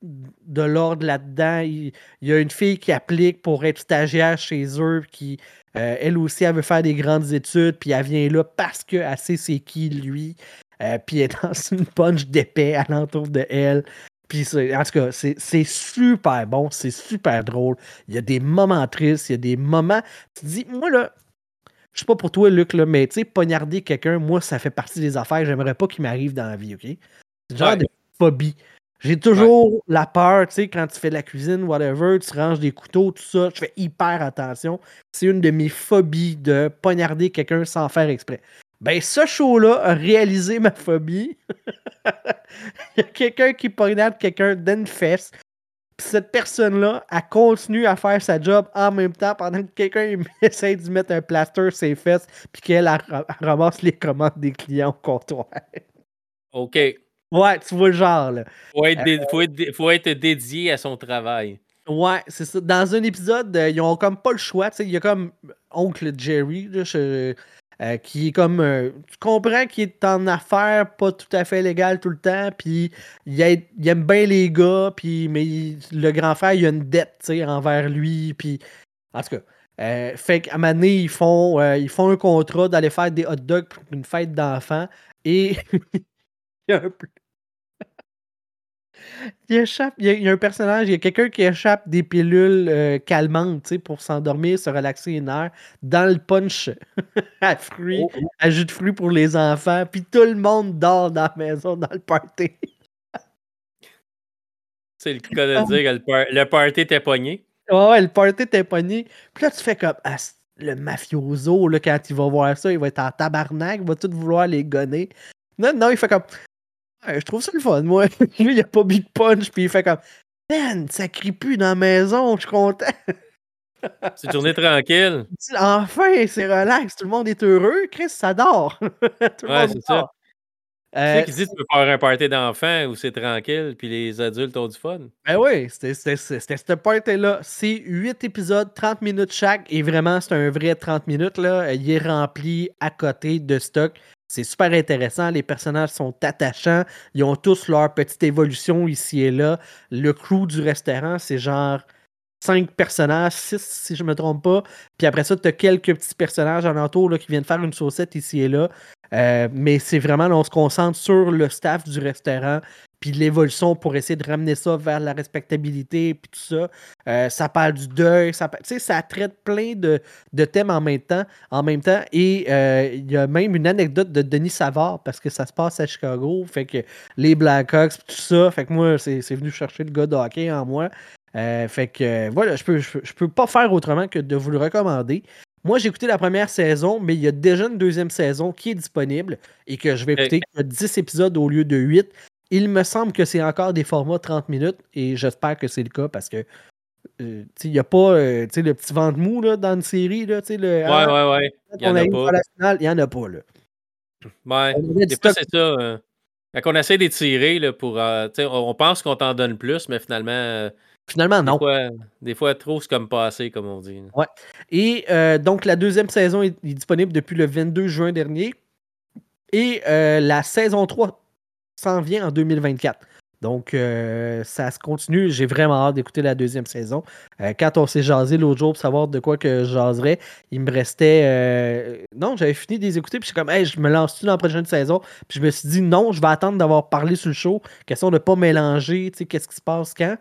de l'ordre là-dedans. Il, y a une fille qui applique pour être stagiaire chez eux, qui, euh, elle aussi, elle veut faire des grandes études, puis elle vient là parce qu'elle sait c'est qui, lui. Euh, puis elle est dans une punch d'épée alentour de elle. Puis en tout cas, c'est super bon, c'est super drôle. Il y a des moments tristes, il y a des moments. Tu te dis, moi là, je sais pas pour toi, Luc, là, mais tu sais, poignarder quelqu'un, moi, ça fait partie des affaires. J'aimerais pas qu'il m'arrive dans la vie, OK? C'est genre de phobie. J'ai toujours la peur, tu sais, quand tu fais de la cuisine, whatever, tu ranges des couteaux, tout ça, je fais hyper attention. C'est une de mes phobies de poignarder quelqu'un sans faire exprès. Ben, ce show-là a réalisé ma phobie. Il y a quelqu'un qui poignarde quelqu'un d'une fesse. Puis cette personne-là, elle continue à faire sa job en même temps pendant que quelqu'un essaie de mettre un plaster sur ses fesses puis qu'elle ramasse les commandes des clients au comptoir. OK. Ouais, tu vois le genre, là. Faut être, euh, faut être, dédié à son travail. Ouais, c'est ça. Dans un épisode, euh, ils ont comme pas le choix. Il y a comme Oncle Jerry, euh, qui est comme. tu comprends qu'il est en affaires pas tout à fait légal tout le temps, puis il, aime bien les gars, puis mais le grand frère, il a une dette envers lui, puis. En tout cas. fait qu'à donné, ils font, ils font un contrat d'aller faire des hot dogs pour une fête d'enfants. Et il y a un, il échappe, il y, a, un personnage, il y a quelqu'un qui échappe des pilules euh, calmantes pour s'endormir, se relaxer une heure dans le punch à fruits, oh, oh. à jus de fruits pour les enfants, puis tout le monde dort dans la maison, dans le party. C'est le cas de dire que le, party était pogné. Ouais, le party était pogné. Puis là, tu fais comme ah, le mafioso, là, quand il va voir ça, il va être en tabarnak, il va tout vouloir les gonner. Non, non, il fait comme je trouve ça le fun, moi. Lui, il a pas Big Punch, puis il fait comme Man, ça crie plus dans la maison, je suis content. c'est une journée tranquille. Enfin, c'est relax, tout le monde est heureux. Chris, ça dort. tout le ouais, c'est ça. Euh, tu sais qu'il dit que tu peux faire un party d'enfants où c'est tranquille, puis les adultes ont du fun. Ben oui, c'était ce party-là. C'est 8 épisodes, 30 minutes chaque, et vraiment, c'est un vrai 30 minutes. Là. Il est rempli à côté de stock. C'est super intéressant. Les personnages sont attachants. Ils ont tous leur petite évolution ici et là. Le crew du restaurant, c'est genre cinq personnages, six si je ne me trompe pas. Puis après ça, tu as quelques petits personnages alentour là, qui viennent faire une saucette ici et là. Euh, mais c'est vraiment, là, on se concentre sur le staff du restaurant, puis l'évolution pour essayer de ramener ça vers la respectabilité, puis tout ça. Euh, ça parle du deuil, ça, ça traite plein de, thèmes en même temps. En même temps et euh, il y a même une anecdote de Denis Savard, parce que ça se passe à Chicago, fait que les Blackhawks, tout ça, fait que moi, c'est venu chercher le gars de hockey en moi. fait que voilà, je peux, je peux pas faire autrement que de vous le recommander. Moi, j'ai écouté la première saison, mais il y a déjà une deuxième saison qui est disponible et que je vais écouter. Il y a 10 épisodes au lieu de 8. Il me semble que c'est encore des formats 30 minutes et j'espère que c'est le cas parce que euh, il n'y a pas euh, le petit ventre mou là, dans une série. Là, le, ouais, ouais, ouais. Il n'y en a pas. il n'y en a pas. Là. Ouais. Des fois, c'est ça. Euh, quand on essaie d'étirer pour. on pense qu'on t'en donne plus, mais finalement. Finalement, non. Des fois, trop, c'est comme passé, comme on dit. Ouais. Et euh, donc, la deuxième saison est, disponible depuis le 22 juin dernier. Et euh, la saison 3 s'en vient en 2024. Donc, euh, ça se continue. J'ai vraiment hâte d'écouter la deuxième saison. quand on s'est jasé l'autre jour pour savoir de quoi que je jaserais, il me restait. Non, j'avais fini de les écouter. Puis je suis comme, hey, je me lance-tu dans la prochaine saison? Puis je me suis dit, non, je vais attendre d'avoir parlé sur le show. Question de ne pas mélanger, tu sais, qu'est-ce qui se passe quand?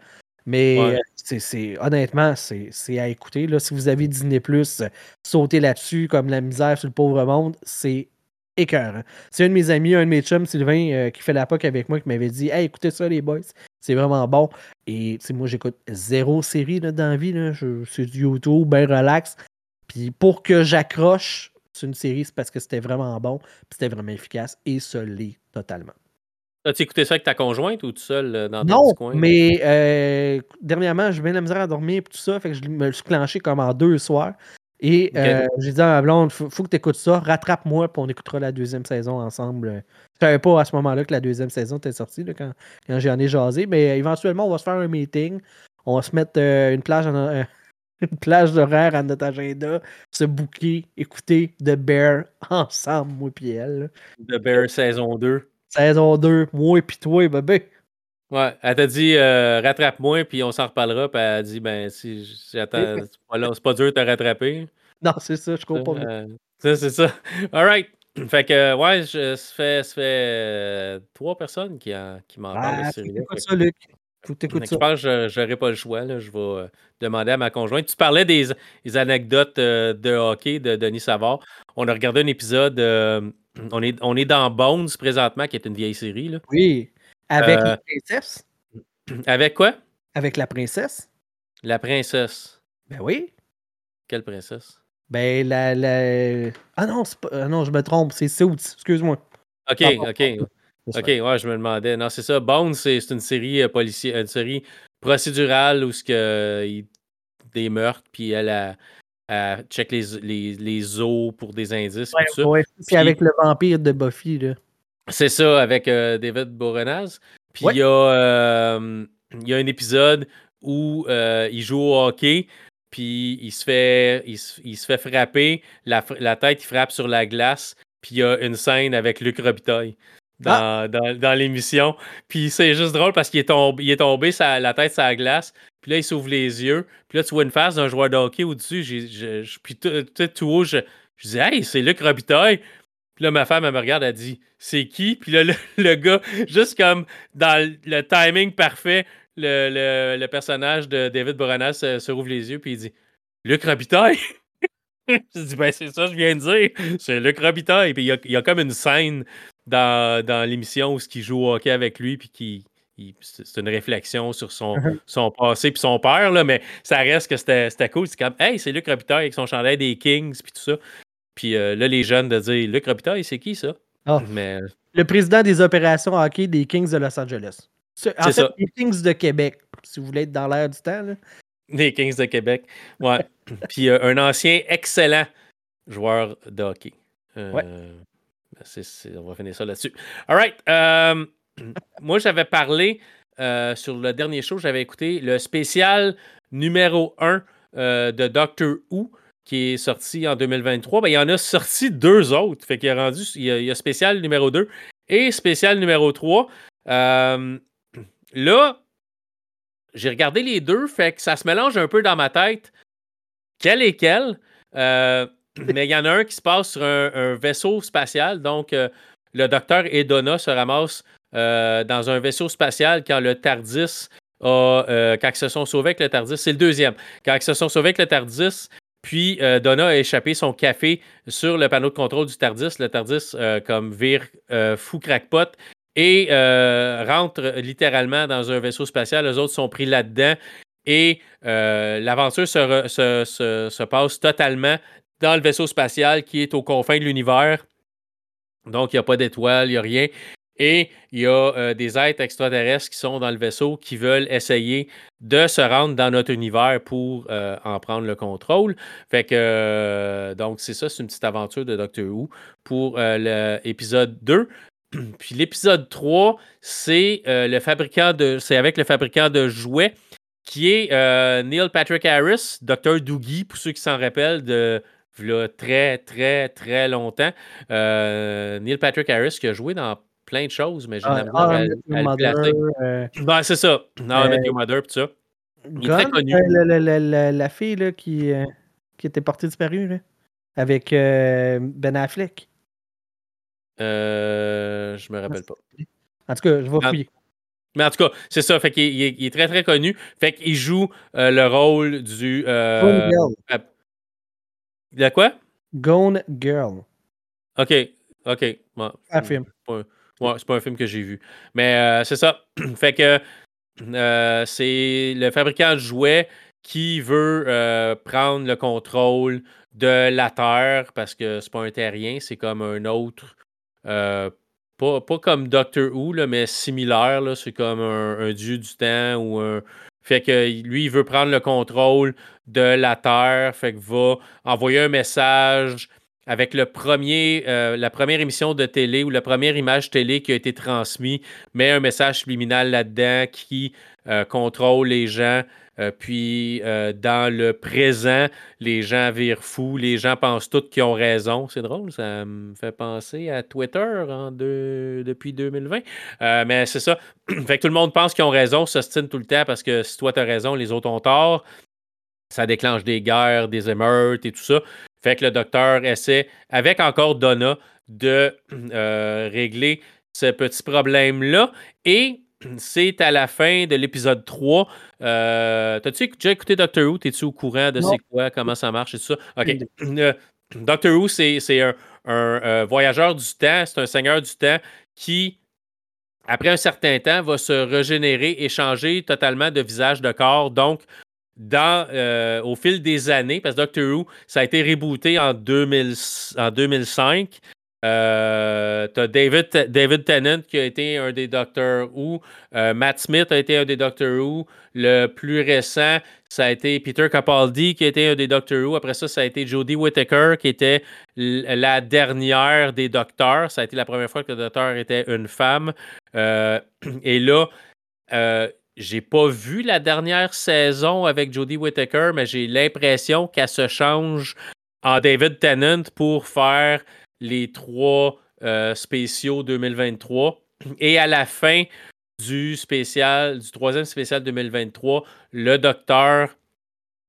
Mais euh, c'est, honnêtement, c'est, à écouter. Là. Si vous avez Disney Plus, euh, sautez là-dessus comme la misère sur le pauvre monde, c'est écœurant. C'est un de mes amis, un de mes chums, Sylvain, euh, qui fait la POC avec moi, qui m'avait dit Hey, écoutez ça, les boys, c'est vraiment bon. Et moi, j'écoute zéro série là, dans la vie. Là. c'est du YouTube, bien relax. Puis pour que j'accroche sur une série, c'est parce que c'était vraiment bon, puis c'était vraiment efficace, et ça l'est totalement. As-tu écouté ça avec ta conjointe ou tout seul euh, dans ton coin? mais euh, dernièrement, j'ai bien la misère à dormir et tout ça. Fait que je me suis clenché comme en deux soirs. Et euh, j'ai dit à ma blonde, faut, faut que tu écoutes ça, rattrape-moi, puis on écoutera la deuxième saison ensemble. Je savais pas à ce moment-là que la deuxième saison était sortie quand, quand j'en ai jasé, mais éventuellement, on va se faire un meeting. On va se mettre une plage une plage d'horaire à notre agenda, se booker, écouter The Bear ensemble, moi et elle. The Bear saison 2. Saison 2, moi et puis toi, bébé. Ouais, elle t'a dit euh, rattrape-moi, puis on s'en reparlera. Puis elle a dit ben, si j'attends, c'est pas dur de te rattraper. Non, c'est ça, je comprends. Euh, ça, c'est ça. All right. fait que, ouais, je, ça fait, ça fait euh, trois personnes qui, qui m'en parlent de Ah, ça, Luc. Faut que t'écoutes je ça. pense que je n'aurai pas le choix. Là. Je vais euh, demander à ma conjointe. Tu parlais des, des anecdotes de hockey de Denis Savard. On a regardé un épisode. on, est, on est dans Bones présentement, qui est une vieille série. Là. Oui. Avec Euh, la princesse? Avec quoi? Avec la princesse? La princesse. Ben oui. Quelle princesse? Ben la. la... Ah non, c'est pas... ah non, je me trompe. C'est Suits. Excuse-moi. Ok, Ah, bon, ok. Ok, ouais, je me demandais. Non, c'est ça. Bones, c'est c'est une série euh, policière, une série procédurale où ce que, euh, il- des meurtres, puis elle, a, elle check les, les, les os pour des indices, Ouais, tout ça. ouais, C'est Puis- avec le vampire de Buffy, là. C'est ça, avec euh, David Boreanaz. Puis Ouais. il y, a, euh, il y a un épisode où euh, il joue au hockey, puis il se fait, il se, il se fait frapper, la, la tête, il frappe sur la glace, puis il y a une scène avec Luc Robitaille dans, dans, dans l'émission. Puis c'est juste drôle parce qu'il est tombé, il est tombé sa- la tête sur la glace, puis là, il s'ouvre les yeux, puis là, tu vois une face d'un joueur de hockey au-dessus, puis tout, tout, tout haut, je, je dis « Hey, c'est Luc Robitaille! » Puis là, ma femme, elle me regarde, elle dit C'est qui Puis là, le, le gars, juste comme dans le, timing parfait, le, le- le personnage de David Boreanaz se, se rouvre les yeux, puis il dit Luc Robitaille Je dis Ben, c'est ça, que je viens de dire. C'est Luc Robitaille. Puis il y a, il y a comme une scène dans, dans l'émission où il joue au hockey avec lui, puis qui. C'est une réflexion sur son, Mhm. son passé puis son père, là, mais ça reste que c'était c'était cool. C'est comme, hey, c'est Luc Robitaille avec son chandail des Kings puis tout ça. Puis euh, là, les jeunes de dire, Luc Robitaille, c'est qui ça? Ah. Mais Le président des opérations hockey des Kings de Los Angeles. En fait, ça. les Kings de Québec, si vous voulez être dans l'air du temps. Là. Les Kings de Québec. Ouais. Puis euh, un ancien excellent joueur de hockey. Euh, Ouais. c'est- on va finir ça là-dessus. All right. euh, moi, j'avais parlé euh, sur le dernier show, j'avais écouté le spécial numéro 1 euh, de Doctor Who qui est sorti en 2023. Ben, il y en a sorti deux autres. Fait qu'il a rendu, il y a, spécial numéro 2 et spécial numéro 3. Euh, là, j'ai regardé les deux, fait que ça se mélange un peu dans ma tête. Quel est quel? Euh, mais il y en a un qui se passe sur un, vaisseau spatial. Donc, euh, le docteur et Donna se ramassent euh, dans un vaisseau spatial quand le TARDIS a. quand ils se sont sauvés avec le TARDIS. C'est le deuxième. Quand ils se sont sauvés avec le TARDIS, puis euh, Donna a échappé son café sur le panneau de contrôle du TARDIS. Le TARDIS, euh, comme vire euh, fou crackpot, et rentre littéralement dans un vaisseau spatial. Les autres sont pris là-dedans. Et l'aventure se, re- se- se- se passe totalement dans le vaisseau spatial qui est aux confins de l'univers. Donc, il n'y a pas d'étoiles, il n'y a rien. Et il y a euh, des êtres extraterrestres qui sont dans le vaisseau qui veulent essayer de se rendre dans notre univers pour euh, en prendre le contrôle. Fait que, euh, donc, c'est ça, c'est une petite aventure de Doctor Who pour l'épisode 2. Puis l'épisode 3, c'est le fabricant de. C'est avec le fabricant de jouets qui est Neil Patrick Harris, Dr. Doogie, pour ceux qui s'en rappellent de très, très, très longtemps. Neil Patrick Harris qui a joué dans plein de choses, mais j'ai la misère Ah, à- placer. euh, Ben, c'est ça. Non, Euh, Met Your Mother, pis ça. Il est très connu. euh, la, la- la- la- la fille là, qui, euh, qui était portée disparue, là, avec euh, Ben Affleck. Euh, je me rappelle pas. En tout cas, je vais Ah, fouiller. Mais en tout cas, c'est ça. Fait qu'il il est, il est très, très connu. Fait qu'il joue euh, le rôle du. euh, Gone Girl. euh, de quoi? Gone Girl. OK. OK. Ouais. Un film. Un- Ouais, c'est pas un film que j'ai vu. Mais euh, c'est ça. fait que euh, c'est le fabricant de jouets qui veut euh, prendre le contrôle de la Terre parce que c'est pas un terrien, c'est comme un autre. pas, pas comme Doctor Who, là, mais similaire. C'est comme un, dieu du temps ou. Fait que lui, il veut prendre le contrôle de la Terre. Fait que va envoyer un message avec le premier, euh, la première émission de télé ou la première image télé qui a été transmise, met un message subliminal là-dedans qui euh, contrôle les gens. Euh, puis dans le présent, les gens virent fous, les gens pensent tous qu'ils ont raison. C'est drôle, ça me fait penser à Twitter depuis 2020. Euh, mais c'est ça. fait que tout le monde pense qu'ils ont raison, s'ostine tout le temps parce que si toi tu as raison, les autres ont tort. Ça déclenche des guerres, des émeutes et tout ça. Fait que le docteur essaie, avec encore Donna, de régler ce petit problème-là. Et c'est à la fin de l'épisode 3. Euh, T'as-tu déjà écouté Doctor Who? T'es-tu au courant de c'est quoi, comment ça marche et tout ça? OK. Euh, Doctor Who, c'est un, un voyageur du temps, c'est un seigneur du temps qui, après un certain temps, va se régénérer et changer totalement de visage, de corps. Donc, euh, au fil des années, parce que Doctor Who, ça a été rebooté en, 2000, en 2005. Euh, tu as David, David Tennant qui a été un des Doctor Who. Euh, Matt Smith a été un des Doctor Who. Le plus récent, ça a été Peter Capaldi qui a été un des Doctor Who. Après ça, ça a été Jodie Whittaker qui était la dernière des Docteurs. Ça a été la première fois que le Docteur était une femme. Euh, et là, j'ai pas vu la dernière saison avec Jodie Whittaker, mais j'ai l'impression qu'elle se change en David Tennant pour faire les trois euh, spéciaux 2023. Et à la fin du spécial, du troisième spécial 2023, le docteur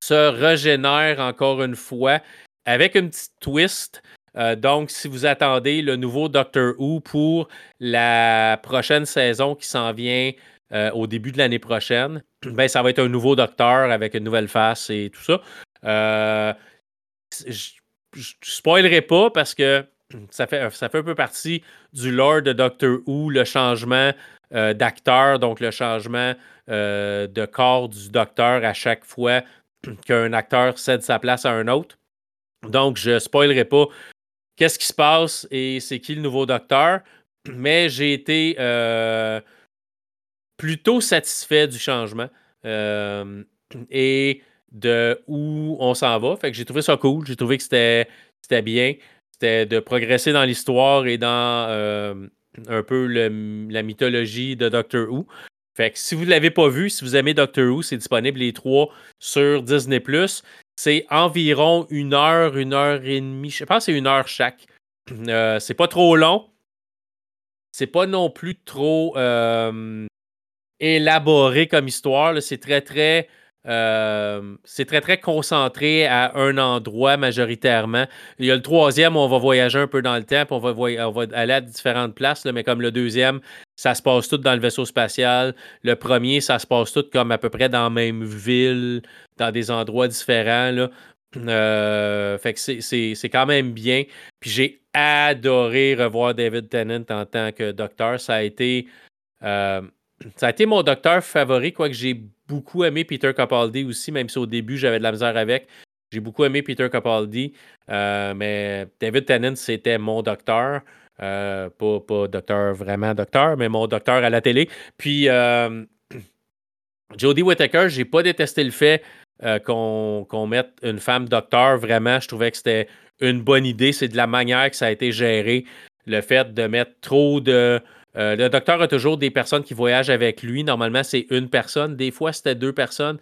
se régénère encore une fois avec une petite twist. Euh, donc, si vous attendez le nouveau Doctor Who pour la prochaine saison qui s'en vient euh, au début de l'année prochaine, ben, ça va être un nouveau docteur avec une nouvelle face et tout ça. je ne spoilerai pas parce que ça fait, un peu partie du lore de Doctor Who, le changement euh, d'acteur, donc le changement euh, de corps du docteur à chaque fois qu'un acteur cède sa place à un autre. Donc, je ne spoilerai pas qu'est-ce qui se passe et c'est qui le nouveau docteur, mais j'ai été euh, plutôt satisfait du changement et de où on s'en va. Fait que j'ai trouvé ça cool, j'ai trouvé que c'était bien c'était de progresser dans l'histoire et dans euh, un peu la mythologie de Doctor Who. Fait que si vous ne l'avez pas vu, si vous aimez Doctor Who, c'est disponible les trois sur Disney. C'est environ une heure, une heure et demie. Je pense que c'est une heure chaque. Euh, c'est pas trop long. C'est pas non plus trop euh, élaboré comme histoire. C'est très, très euh, c'est très, très concentré à un endroit majoritairement. Il y a le troisième où on va voyager un peu dans le temps, on va, aller à différentes places, mais comme le deuxième, ça se passe tout dans le vaisseau spatial. Le premier, ça se passe tout comme à peu près dans la même ville, dans des endroits différents. Euh, fait que c'est quand même bien. Puis j'ai adoré revoir David Tennant en tant que docteur. Ça a été, euh, ça a été mon docteur favori, quoique j'ai beaucoup aimé Peter Capaldi aussi, même si au début j'avais de la misère avec. J'ai beaucoup aimé Peter Capaldi, euh, mais David Tennant, c'était mon docteur. Euh, pas, docteur vraiment docteur, mais mon docteur à la télé. Puis euh, Jodie Whittaker, j'ai pas détesté le fait qu'on mette une femme docteur. Vraiment, je trouvais que c'était une bonne idée. C'est de la manière que ça a été géré. Le fait de mettre trop de euh, le docteur a toujours des personnes qui voyagent avec lui. Normalement, c'est une personne. Des fois, c'était deux personnes.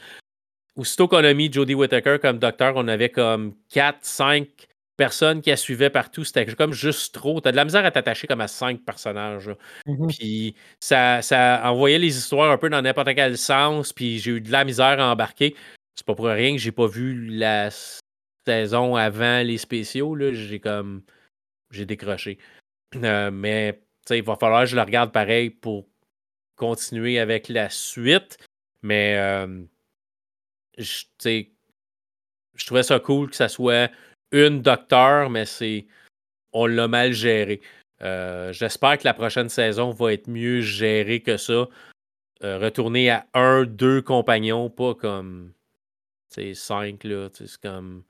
Aussitôt qu'on a mis Jodie Whittaker comme docteur, on avait comme quatre, cinq personnes qui la suivaient partout. C'était comme juste trop. T'as de la misère à t'attacher comme à cinq personnages. Mm-hmm. Puis ça, ça envoyait les histoires un peu dans n'importe quel sens. Puis j'ai eu de la misère à embarquer. C'est pas pour rien que j'ai pas vu la saison avant les spéciaux. J'ai comme. J'ai décroché. Euh, mais il va falloir que je le regarde pareil pour continuer avec la suite. Mais euh, je, trouvais ça cool que ça soit une docteur, mais c'est on l'a mal géré. Euh, j'espère que la prochaine saison va être mieux gérée que ça. Euh, retourner à un, deux compagnons, pas comme cinq. C'est comme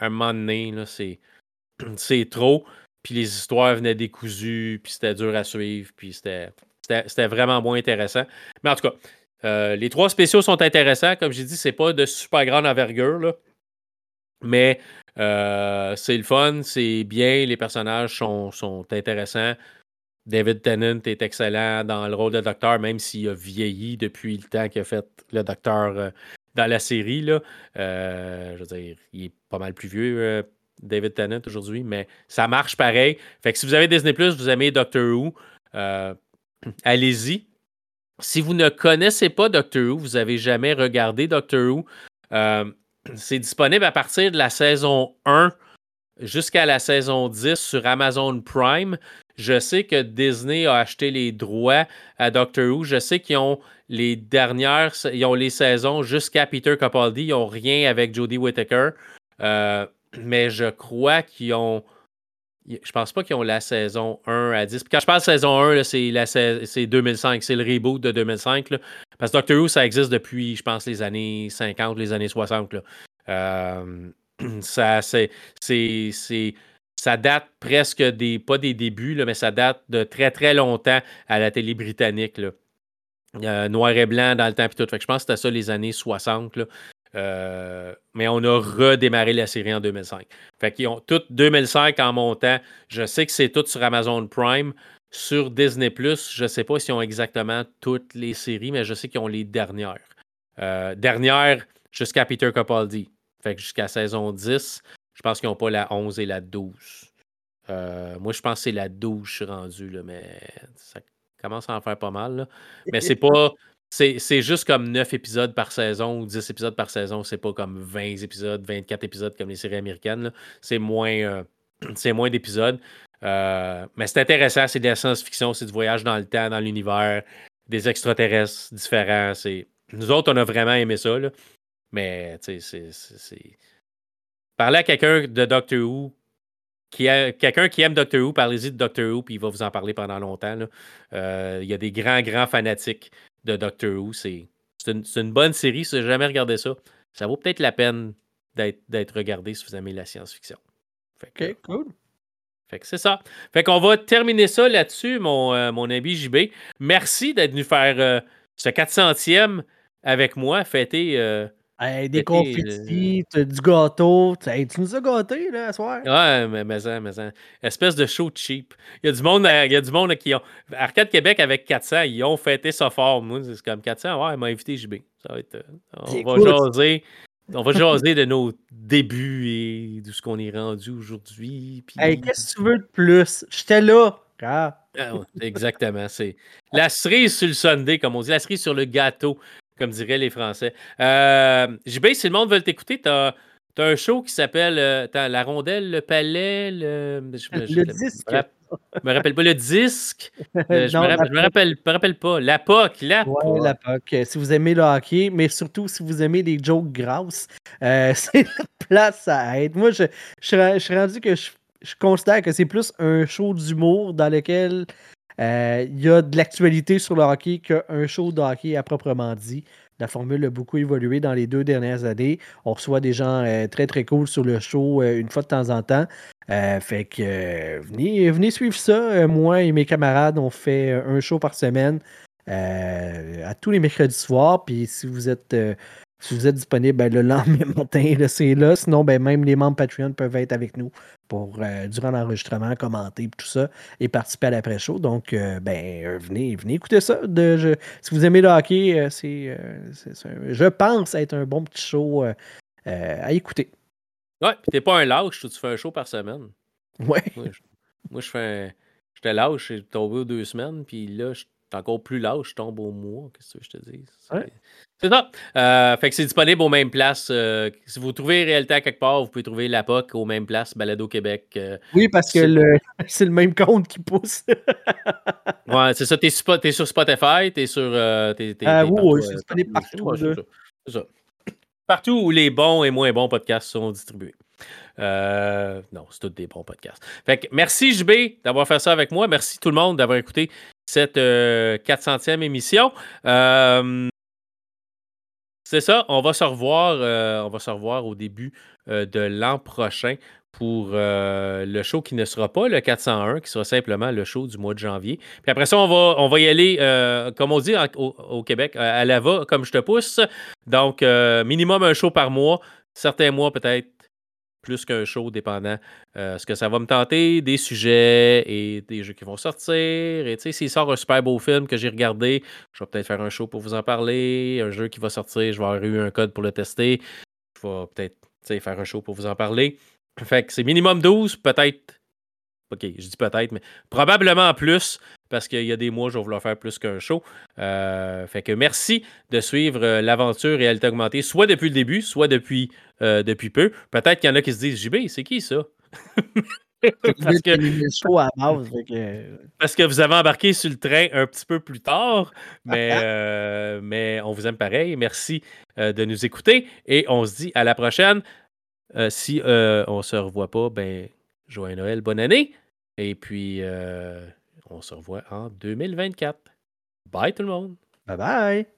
un moment donné, c'est trop. Puis les histoires venaient décousues, puis c'était dur à suivre, puis c'était, vraiment moins intéressant. Mais en tout cas, euh, les trois spéciaux sont intéressants. Comme j'ai dit, c'est pas de super grande envergure, mais euh, c'est le fun, c'est bien, les personnages sont, intéressants. David Tennant est excellent dans le rôle de docteur, même s'il a vieilli depuis le temps qu'il a fait le docteur euh, dans la série. Je veux dire, il est pas mal plus vieux, David Tennant aujourd'hui, mais ça marche pareil. Fait que si vous avez Disney Plus, vous aimez Doctor Who, euh, allez-y. Si vous ne connaissez pas Doctor Who, vous n'avez jamais regardé Doctor Who, euh, c'est disponible à partir de la saison 1 jusqu'à la saison 10 sur Amazon Prime. Je sais que Disney a acheté les droits à Doctor Who. Je sais qu'ils ont les dernières, ils ont les saisons jusqu'à Peter Capaldi. Ils n'ont rien avec Jodie Whittaker. Euh, mais je crois qu'ils ont. Je pense pas qu'ils ont la saison 1 à 10. quand je parle de saison 1, c'est 2005. C'est le reboot de 2005. Parce que Doctor Who, ça existe depuis, je pense, les années 50, les années 60. Euh, ça, c'est ça date presque des, pas des débuts, mais ça date de très très longtemps à la télé britannique. Là. noir et blanc dans le temps et tout. Je pense que c'était ça les années 60. Euh, mais on a redémarré la série en 2005. Fait qu'ils ont tout 2005 en montant. Je sais que c'est tout sur Amazon Prime. Sur Disney je ne sais pas s'ils ont exactement toutes les séries, mais je sais qu'ils ont les dernières. Euh, dernières jusqu'à Peter Capaldi. Fait que jusqu'à saison 10. Je pense qu'ils n'ont pas la 11 et la 12. Euh, moi, je pense que c'est la 12 je suis rendu, là, mais ça commence à en faire pas mal. Mais c'est pas. C'est juste comme 9 épisodes par saison ou 10 épisodes par saison. C'est pas comme 20 épisodes, 24 épisodes comme les séries américaines. C'est moins, euh, d'épisodes. Euh, mais c'est intéressant. C'est de la science-fiction. C'est du voyage dans le temps, dans l'univers, des extraterrestres différents. Nous autres, on a vraiment aimé ça. Mais, tu sais, c'est Parlez à quelqu'un de Doctor Who, qui quelqu'un qui aime Doctor Who, parlez-y de Doctor Who, puis il va vous en parler pendant longtemps. Euh, il y a des grands, grands fanatiques de Doctor Who. C'est une, bonne série. Si vous jamais regardé ça, ça vaut peut-être la peine d'être regardé si vous aimez la science-fiction. OK, cool. Fait que c'est ça. Fait qu'on va terminer ça là-dessus, mon, euh, mon ami JB. Merci d'être venu faire euh, ce 400e avec moi, fêter des confettis, du gâteau. tu nous as gâtés, là, ce soir? Ouais, mais, mais, mais, mais espèce de show cheap. Il y a du monde, il y a du monde qui ont. Arcade Québec avec 400, ils ont fêté ça fort. Moi, c'est comme 400. Ouais, il m'a invité JB. Ça va être. Euh, on va jaser. On va jaser de nos débuts et de ce qu'on est rendu aujourd'hui. Hey, qu'est-ce que tu veux de plus? J'étais là. Ah. exactement. C'est la cerise sur le Sunday, comme on dit, la cerise sur le gâteau comme diraient les Français. Euh, JB, si le monde veut t'écouter, tu as, un show qui s'appelle euh, La Rondelle, le Palais, le, le disque. Je me rappelle pas le disque. Euh, je, me rappelle, me rappelle, pas. La POC, la ouais, la POC. Si vous aimez le hockey, mais surtout si vous aimez les jokes grasses, euh, c'est la place à être. Moi, je, je, suis rendu que je, je considère que c'est plus un show d'humour dans lequel euh, il y a de l'actualité sur le hockey qu'un show de hockey à proprement dit. La formule a beaucoup évolué dans les deux dernières années. On reçoit des gens euh, très très cool sur le show euh, une fois de temps en temps. fait que venez, venez suivre ça. moi et mes camarades, on fait un show par semaine à tous les mercredis soirs. Puis si vous êtes si vous êtes disponible ben, le lendemain matin, c'est là. Sinon, ben, même les membres Patreon peuvent être avec nous pour euh, durant l'enregistrement, commenter tout ça et participer à l'après-show. Donc, euh, ben, euh, venez, venez écouter ça. De, si vous aimez le hockey, c'est, je pense être un bon petit show à écouter. Ouais, puis t'es pas un lâche, tu fais un show par semaine. Ouais. Moi, je, fais un... J'étais lâche, j'ai tombé aux deux semaines, puis là, je suis encore plus lâche, je tombe au mois. Qu'est-ce que je te dis? C'est ça. Euh, fait que c'est disponible aux mêmes places. Euh, si vous trouvez Réalité à quelque part, vous pouvez trouver la POC aux mêmes places, Balado Québec. Euh, oui, parce que c'est le même compte qui pousse. ouais, c'est ça. T'es sur, es sur Spotify, t'es sur. T'es, ah oui, c'est disponible partout. c'est ça. Partout où les bons et moins bons podcasts sont distribués. non, c'est tous des bons podcasts. Fait que merci JB d'avoir fait ça avec moi. Merci tout le monde d'avoir écouté cette 400e émission. C'est ça, on va se revoir, euh, on va se revoir au début euh, de l'an prochain pour euh, le show qui ne sera pas le 401, qui sera simplement le show du mois de janvier. Puis après ça, on va, on va y aller, comme on dit au, Québec, à la va, comme je te pousse. Donc, minimum un show par mois. Certains mois, peut-être plus qu'un show, dépendant euh, ce que ça va me tenter, des sujets et des jeux qui vont sortir. Et tu sais, s'il sort un super beau film que j'ai regardé, je vais peut-être faire un show pour vous en parler. Un jeu qui va sortir, je vais avoir eu un code pour le tester. Je vais peut-être faire un show pour vous en parler. Fait que c'est minimum 12, peut-être. OK, je dis peut-être, mais probablement plus parce qu'il y a des mois, je vais vouloir faire plus qu'un show. Euh, fait que merci de suivre euh, l'aventure réalité augmentée, soit depuis le début, soit depuis, euh, depuis peu. Peut-être qu'il y en a qui se disent JB, c'est qui ça? Parce, que... parce que vous avez embarqué sur le train un petit peu plus tard, mais, euh, mais on vous aime pareil. Merci de nous écouter et on se dit à la prochaine. Si on ne se revoit pas, ben, joyeux Noël, bonne année. Et puis, on se revoit en 2024. Bye tout le monde. Bye bye.